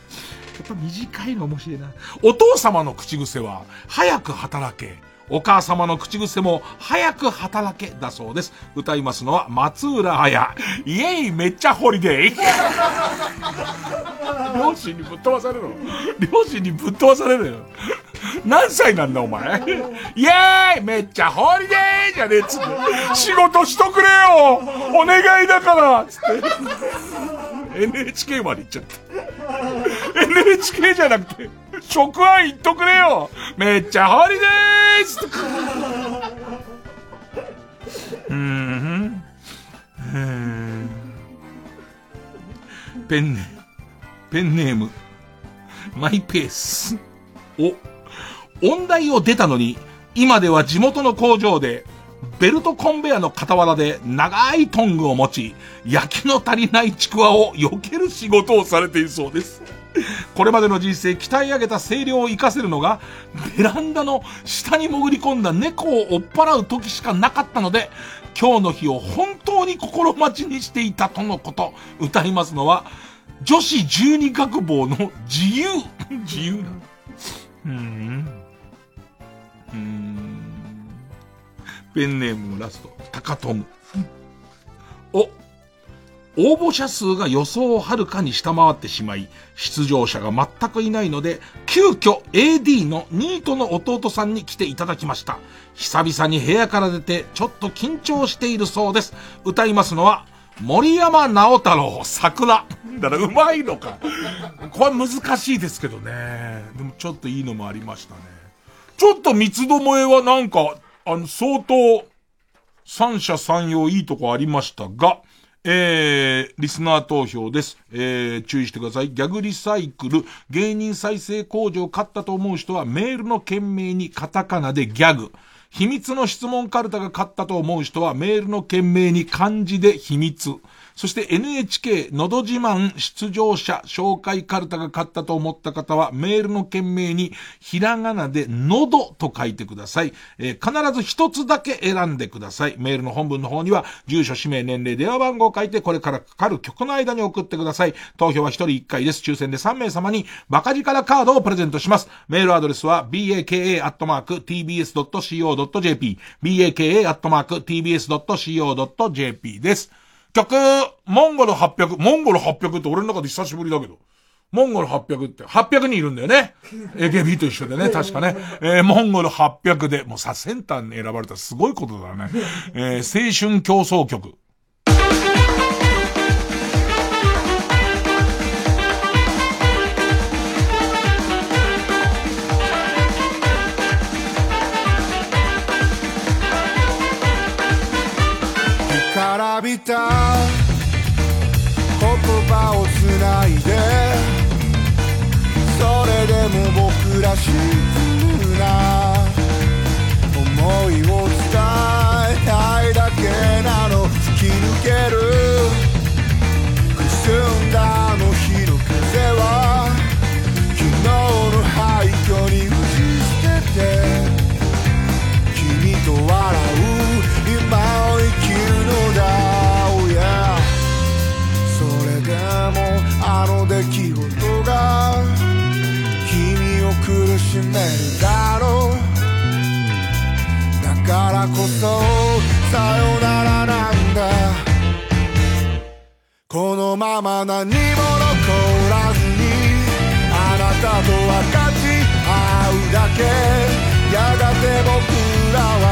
S1: っぱ短いの面白いな。お父様の口癖は、早く働け。お母様の口癖も、早く働けだそうです。歌いますのは、松浦綾。イエイめっちゃホリデー *laughs* 両親にぶっ飛ばされるの？両親にぶっ飛ばされるよ。何歳なんだお前？イエーイめっちゃホリデーじゃねえっつって。仕事しとくれよお願いだからつって。NHK まで行っちゃった。NHK じゃなくて、職安行っとくれよめっちゃホリデーつって。うーん。ペンネ、ペンネーム、マイペース。お、音大を出たのに、今では地元の工場で、ベルトコンベヤの傍らで長いトングを持ち、焼きの足りないちくわを避ける仕事をされているそうです。これまでの人生鍛え上げた声量を活かせるのが、ベランダの下に潜り込んだ猫を追っ払う時しかなかったので、今日の日を本当に心待ちにしていたとのこと。歌いますのは、女子十二学坊の自由。*laughs* 自由なの。うん。うん。ペンネームのラスト、高友。お、応募者数が予想をはるかに下回ってしまい、出場者が全くいないので、急遽 AD のニートの弟さんに来ていただきました。久々に部屋から出て、ちょっと緊張しているそうです。歌いますのは、森山直太朗、桜。だからうまいのか。これ難しいですけどね。でもちょっといいのもありましたね。ちょっと三つどもえはなんか、あの、相当、三者三様いいとこありましたが、えー、リスナー投票です。えー、注意してください。ギャグリサイクル、芸人再生工場買ったと思う人はメールの件名にカタカナでギャグ。秘密の質問カルタが勝ったと思う人はメールの件名に漢字で秘密。そして NHK のど自慢出場者紹介カルタが買ったと思った方はメールの件名にひらがなでのどと書いてください。えー、必ず一つだけ選んでください。メールの本文の方には住所、氏名、年齢、電話番号を書いてこれからかかる曲の間に送ってください。投票は一人一回です。抽選で3名様にバカ力カードをプレゼントします。メールアドレスは baka.tbs.co.jp baka.tbs.co.jp です。曲、モンゴル800、モンゴル800って俺の中で久しぶりだけど。モンゴル800って、800人いるんだよね。AKB と一緒でね、確かね。えー、モンゴル800で、もうさ、センターに選ばれたらすごいことだね。えー、青春競争曲。
S26: からびた。言葉をつないで。それでも僕らしくな。思いを伝え。たいだけなの。突き抜ける。くすんだもあの出来事が君を苦しめるだろう。だからこそさよならなんだ。このまま何も残らずにあなたと分かち合うだけ。やがて僕らは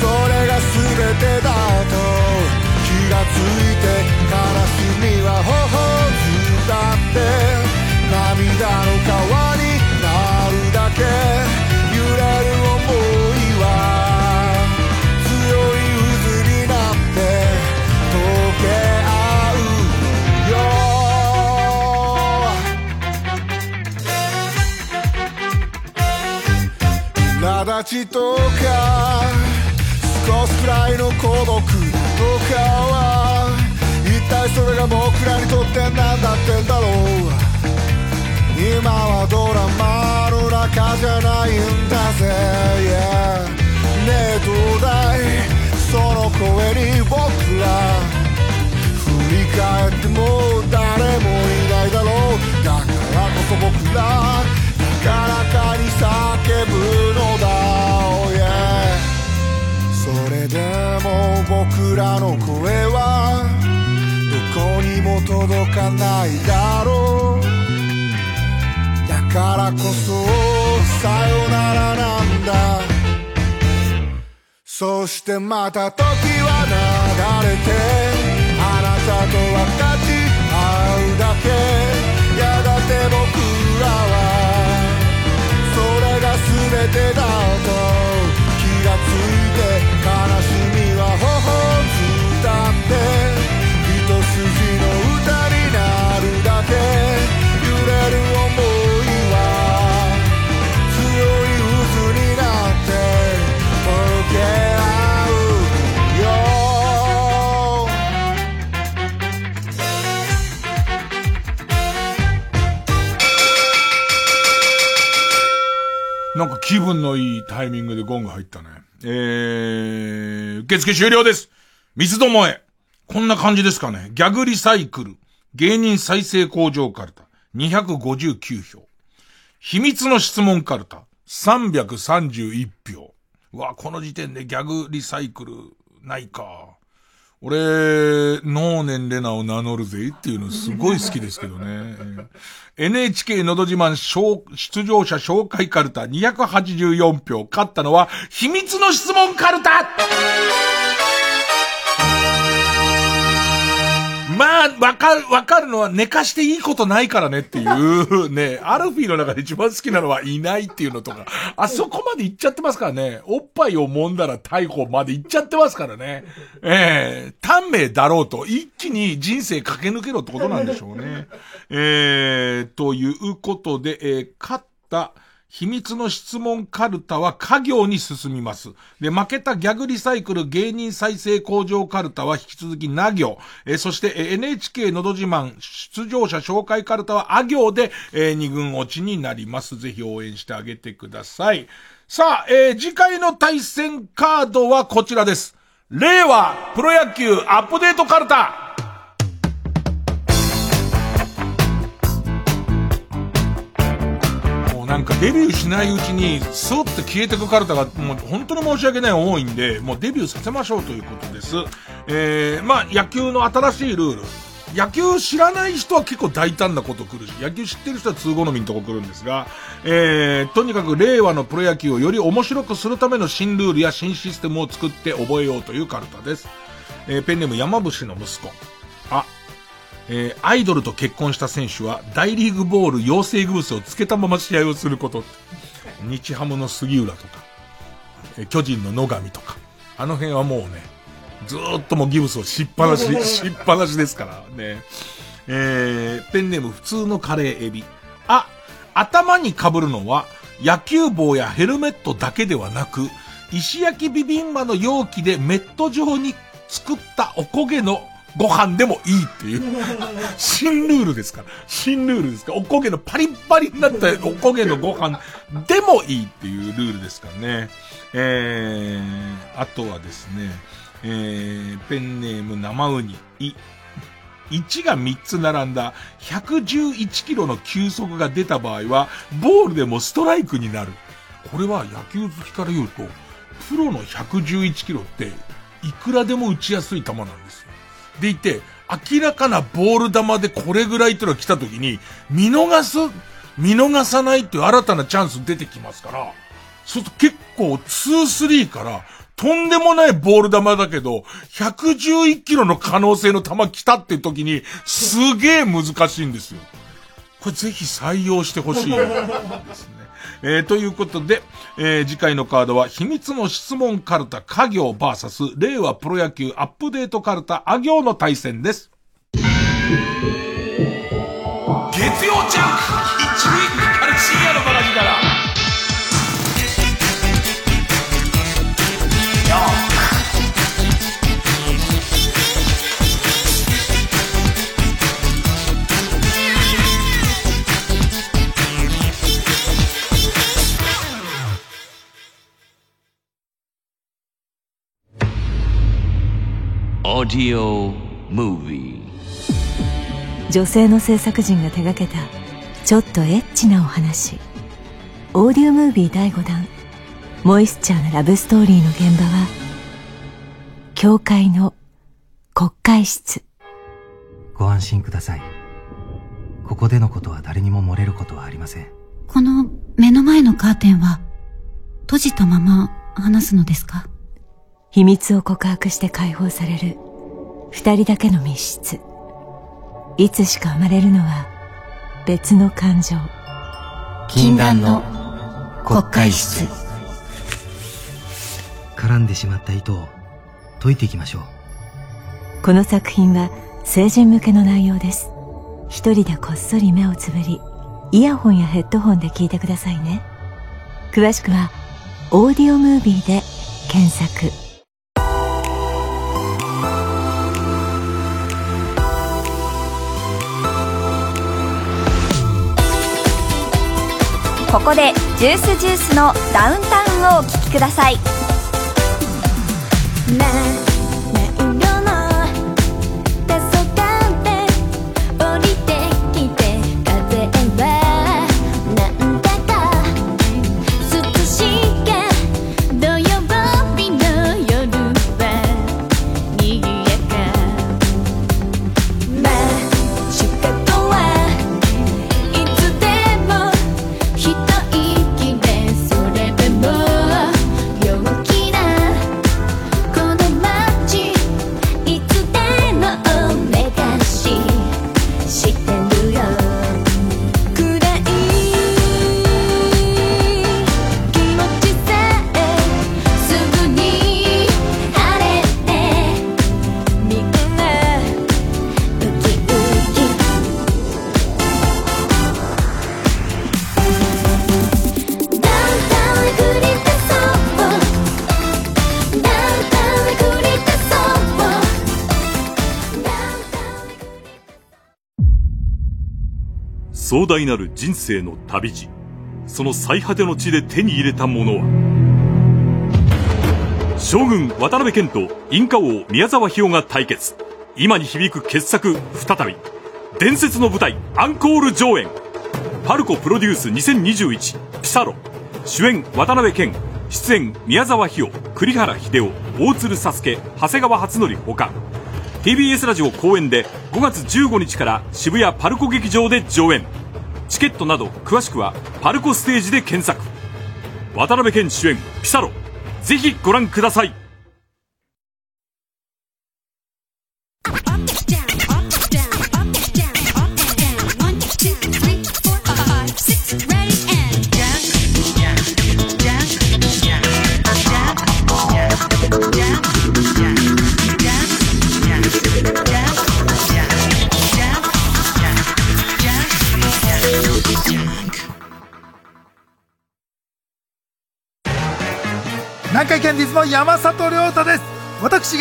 S26: それが全てだと気がついて悲しみは頬を伝って涙の川になるだけ揺れる想いは強い渦になって溶け合うよ苛立ちとか少しくらいの孤独なのかは体それが僕らにとって何だってんだろう。今はドラマの中じゃないんだぜ、yeah、ねえどうだいその声に僕ら。振り返っても誰もいないだろう。だからこそ僕ら高らかに叫ぶのだ、oh yeah、それでも僕らの声はこにも届かないだろう。だからこそさよならなんだ。そしてまた時は流れてあなたと分かち合うだけ。やがて僕らはそれが全てだと。な
S1: んか気分のいいタイミングでゴンが入ったね。えー、受付終了です。三つどもえ。こんな感じですかね。ギャグリサイクル。芸人再生工場カルタ。259票。秘密の質問カルタ。331票。うわ、この時点でギャグリサイクルないか。俺、能年レナを名乗るぜっていうのすごい好きですけどね。*laughs* NHK のど自慢出場者紹介カルタ284票。勝ったのは秘密の質問カルタまあ、わかる、わかるのは寝かしていいことないからねっていう、ね、*laughs* アルフィーの中で一番好きなのはいないっていうのとか、あそこまで行っちゃってますからね、おっぱいを揉んだら逮捕まで行っちゃってますからね、ええ。短命だろうと、一気に人生駆け抜けろってことなんでしょうね。えー、ということで、えー、勝った、秘密の質問カルタは家業に進みます。で、負けたギャグリサイクル芸人再生工場カルタは引き続きな行。えそして、NHK のど自慢出場者紹介カルタはあ行で、え二軍落ちになります。ぜひ応援してあげてください。さあ、えー次回の対戦カードはこちらです。令和プロ野球アップデートカルタなんかデビューしないうちに、スーって消えてくカルタが、もう本当に申し訳ない多いんで、もうデビューさせましょうということです。えー、まあ野球の新しいルール。野球知らない人は結構大胆なこと来るし、野球知ってる人は通好みのとこ来るんですが、えー、とにかく令和のプロ野球をより面白くするための新ルールや新システムを作って覚えようというカルタです。えー、ペンネーム山伏の息子。あ、えーアイドルと結婚した選手は大リーグボール養成グースをつけたまま試合をすること。日ハムの杉浦とか、えー巨人の野上とか、あの辺はもうね、ずーっともうギブスをしっぱなし、しっぱなしですからね。えー、ペンネーム普通のカレーエビ。あ、頭に被るのは野球帽やヘルメットだけではなく、石焼きビビンバの容器でメット状に作ったおこげのご飯でもいいっていう。新ルールですから。新ルールですから。おこげのパリッパリになったおこげのご飯でもいいっていうルールですからね。えー、あとはですね、えー、ペンネーム生ウニ。い、1が3つ並んだ111キロの球速が出た場合は、ボールでもストライクになる。これは野球好きから言うと、プロの111キロって、いくらでも打ちやすい球なんです。でいて、明らかなボール球でこれぐらいっていうのが来た時に、見逃す、見逃さないっていう新たなチャンス出てきますから、そうすると結構2-3から、とんでもないボール球だけど、111キロの可能性の球来たっていう時に、すげえ難しいんですよ。これぜひ採用してほしいですね。えーということで、えー次回のカードは、秘密の質問カルタ、家業 VS、令和プロ野球アップデートカルタ、あ行の対戦です。月曜ジャンク
S4: Audio Movie.
S27: 女性の制作陣が手掛けたちょっとエッチなお話。オーディオムービー第5弾。モイスチャーなラブストーリーの現場は教会の国会室。
S28: ご安心ください。ここでのことは誰にも漏れることはありません。
S29: この目の前のカーテンは閉じたまま話すのですか？
S27: 秘密を告白して解放される。二人だけの密室。いつしか生まれるのは別の感情。
S29: 禁断の国会室。
S28: 絡んでしまった糸を解いていきましょう。
S27: この作品は成人向けの内容です。一人でこっそり目をつぶりイヤホンやヘッドホンで聞いてくださいね。詳しくはオーディオムービーで検索
S10: ここでジュースジュースのダウンタウンをお聴きください。
S30: 壮大なる人生の旅路。その最果ての地で手に入れたものは将軍渡辺謙とインカ王宮沢ひよが対決。今に響く傑作再び伝説の舞台アンコール上演。パルコプロデュース2021ピサロ。主演渡辺謙出演宮沢ひよ栗原秀夫大鶴佐助長谷川初則ほか TBS ラジオ公演で5月15日から渋谷パルコ劇場で上演。チケットなど詳しくはパルコステージで検索。渡辺謙主演ピサロ。ぜひご覧ください。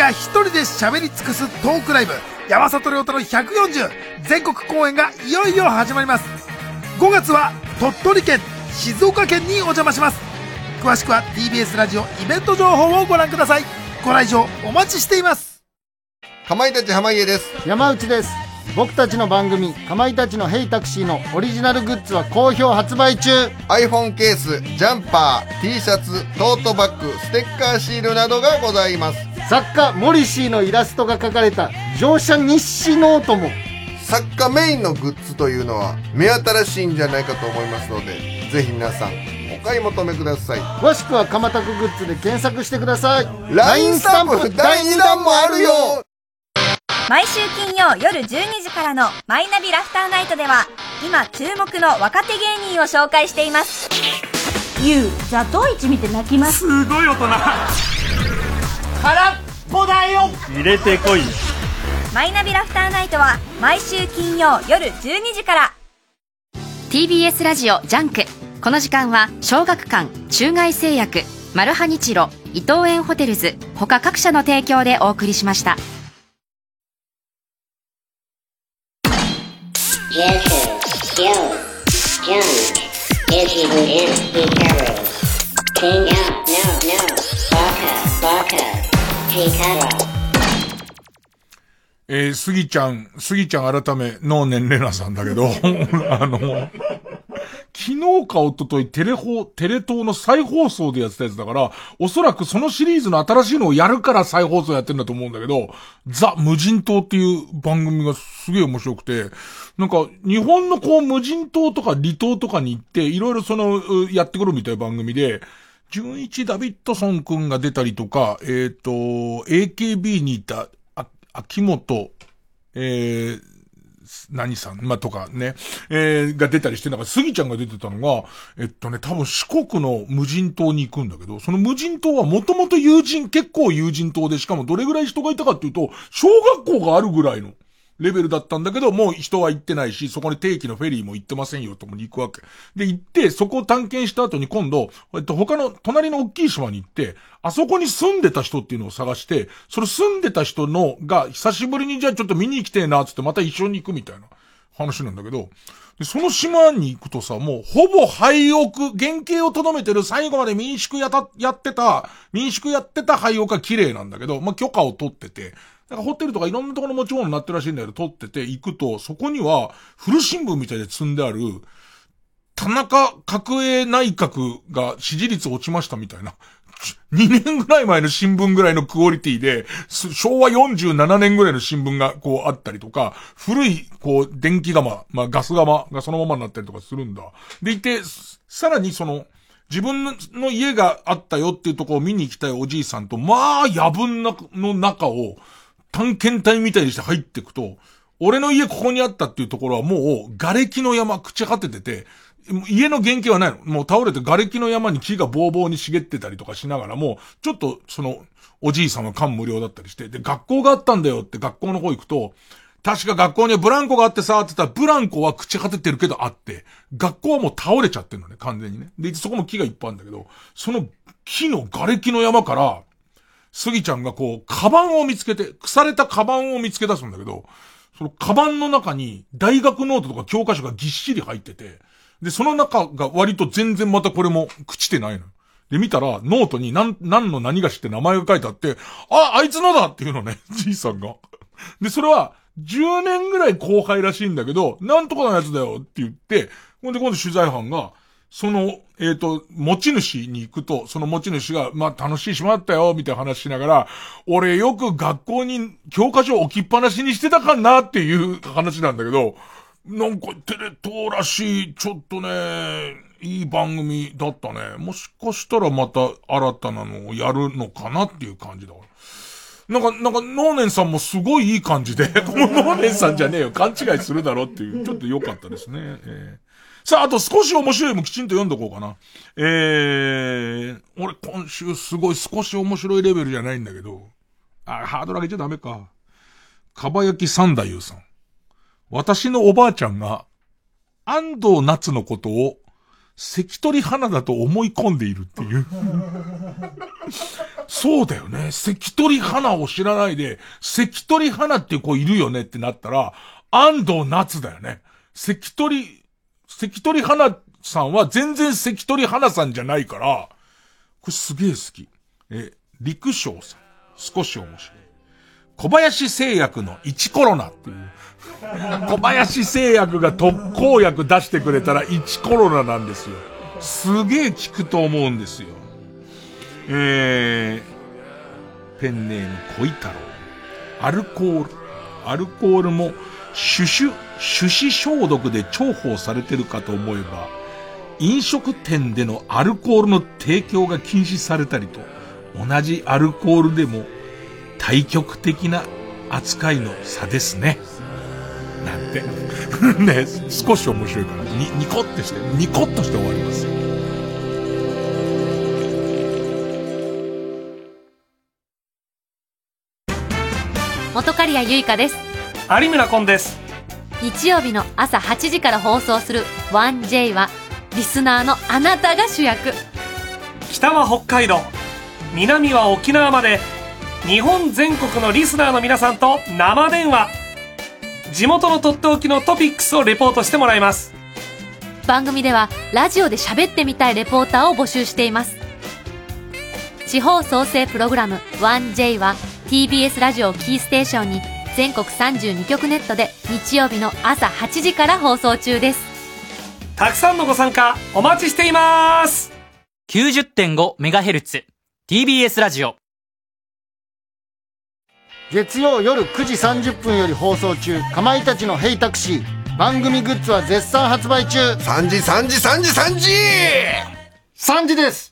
S31: が一人で喋り尽くすトークライブ。山里亮太の140全国公演がいよいよ始まります。5月は鳥取県静岡県にお邪魔します。詳しくは TBS ラジオイベント情報をご覧ください。ご来場お待ちしています。
S32: かまいたち濱家です。
S33: 山内です。僕たちの番組「かまいたちのヘイタクシー」のオリジナルグッズは好評発売中。
S32: iPhone ケースジャンパー T シャツトートバッグステッカーシールなどがございます
S33: 作家モリシーのイラストが描かれた乗車日誌ノートも。
S32: 作家メインのグッズというのは目新しいんじゃないかと思いますのでぜひ皆さんお買い求めください。
S33: 詳しくはかまたくグッズで検索してください。
S32: LINE スタンプ第2弾もあるよ。
S10: 毎週金曜夜12時からの「マイナビラフターナイト」では今注目の若手芸人を紹介しています。
S34: ユウザトウイチ見て泣きます。
S30: すごい大人
S34: 空っぽだよ。
S30: 入れてこい。
S10: マイナビラフターナイトは毎週金曜夜12時から。
S2: TBS ラジオ JUNK。この時間は小学館中外製薬マルハニチロ伊藤園ホテルズ他各社の提供でお送りしました.
S35: King out, no, no, baka, baka, Hikaru.
S1: えー、スギちゃん、スギちゃん改め、能年レナさんだけど、*laughs* あの、昨日か一昨日テレホ、テレ東の再放送でやってたやつだから、おそらくそのシリーズの新しいのをやるから再放送やってんだと思うんだけど、ザ・無人島っていう番組がすげえ面白くて、なんか、日本のこう無人島とか離島とかに行って、いろいろその、やってくるみたいな番組で、純一ダビッドソン君が出たりとか、えっ、ー、と、AKB にいた、あ、秋元、えー、何さん、まあ、とかね、えー、が出たりして、なんか、スギちゃんが出てたのが、えっとね、多分四国の無人島に行くんだけど、その無人島はもともと友人、結構友人島で、しかもどれぐらい人がいたかっていうと、小学校があるぐらいの、レベルだったんだけど、もう人は行ってないし、そこに定期のフェリーも行ってませんよともに行くわけ。で、行って、そこを探検した後に今度、えっと、他の、隣の大きい島に行って、あそこに住んでた人っていうのを探して、その住んでた人の、が、久しぶりにじゃあちょっと見に行きてえな、つってまた一緒に行くみたいな話なんだけど、で、その島に行くとさ、もうほぼ廃屋、原型をとどめてる最後まで民宿やた、やってた、民宿やってた廃屋が綺麗なんだけど、まあ、許可を取ってて、なんかホテルとかいろんなところの持ち物になってるらしいんだけど、撮ってて行くと、そこには、古新聞みたいで積んである、田中角栄内閣が支持率落ちましたみたいな。2年ぐらい前の新聞ぐらいのクオリティで、昭和47年ぐらいの新聞がこうあったりとか、古い、こう、電気釜、まあガス釜がそのままになったりとかするんだ。でいて、さらにその、自分の家があったよっていうところを見に行きたいおじいさんと、まあ、野分の中を、探検隊みたいにして入っていくと、俺の家ここにあったっていうところはもう、瓦礫の山朽ち果ててて、家の原型はないの。もう倒れて瓦礫の山に木がボーボーに茂ってたりとかしながらも、ちょっと、その、おじいさんは感無量だったりして、で、学校があったんだよって学校の方行くと、確か学校にはブランコがあってさ、って言ったら、ブランコは朽ち果ててるけどあって、学校はもう倒れちゃってるのね、完全にね。で、そこも木がいっぱいあるんだけど、その木の瓦礫の山から、スギちゃんがこう、カバンを見つけて、腐れたカバンを見つけ出すんだけど、そのカバンの中に大学ノートとか教科書がぎっしり入ってて、で、その中が割と全然またこれも朽ちてないの。で、見たら、ノートに何、何の何がしって名前が書いてあって、あ、あいつのだっていうのね、*laughs* じいさんが。で、それは、10年ぐらい後輩らしいんだけど、なんとかのやつだよって言って、ほんで今度取材班が、その、えっ、ー、と、持ち主に行くと、その持ち主が、まあ、楽しい島だったよ、みたいな話しながら、俺よく学校に教科書置きっぱなしにしてたかなっていう話なんだけど、なんかテレ東らしい、ちょっとね、いい番組だったね。もしかしたらまた新たなのをやるのかなっていう感じだから。なんか、なんか、ノーネンさんもすごいいい感じで、*laughs* もうノーネンさんじゃねえよ、勘違いするだろっていう、ちょっと良かったですね。えーさあ、あと少し面白いもきちんと読んどこうかな。えー、俺今週すごい少し面白いレベルじゃないんだけど、あ、ハードル上げちゃダメか。かばやき三太夫さん。私のおばあちゃんが、安藤夏のことを、関取花だと思い込んでいるっていう。*laughs* そうだよね。関取花を知らないで、関取花って子いるよねってなったら、安藤夏だよね。関取関取花さんは全然関取花さんじゃないから、これすげえ好き。え、陸将さん。少し面白い。小林製薬の1コロナっていう。小林製薬が特効薬出してくれたら1コロナなんですよ。すげえ効くと思うんですよ。えー、ペンネーム小太郎。アルコール。アルコールも、シュシュ、手指消毒で重宝されてるかと思えば、飲食店でのアルコールの提供が禁止されたりと、同じアルコールでも対極的な扱いの差ですね。なんて。*laughs* ね、少し面白いから、に、ニコってして、ニコッとして終わります。
S2: 元刈谷由香です。
S36: 有村昆です。
S2: 日曜日の朝8時から放送する 1J はリスナーのあなたが主役。
S36: 北は北海道南は沖縄まで日本全国のリスナーの皆さんと生電話。地元のとっておきのトピックスをレポートしてもらいます。
S2: 番組ではラジオで喋ってみたいレポーターを募集しています。地方創生プログラム 1J は TBS ラジオキーステーションに
S37: 全国32局ネットで日曜日の朝8時から放送中です。
S36: たくさんのご参加お待ちしています。
S38: 90 5ヘルツ TBS ラジオ。
S33: 月曜夜9時30分より放送中かまいたちのヘイタクシー。番組グッズは絶賛発売中。
S32: 3時3時3時3時。
S33: 3時です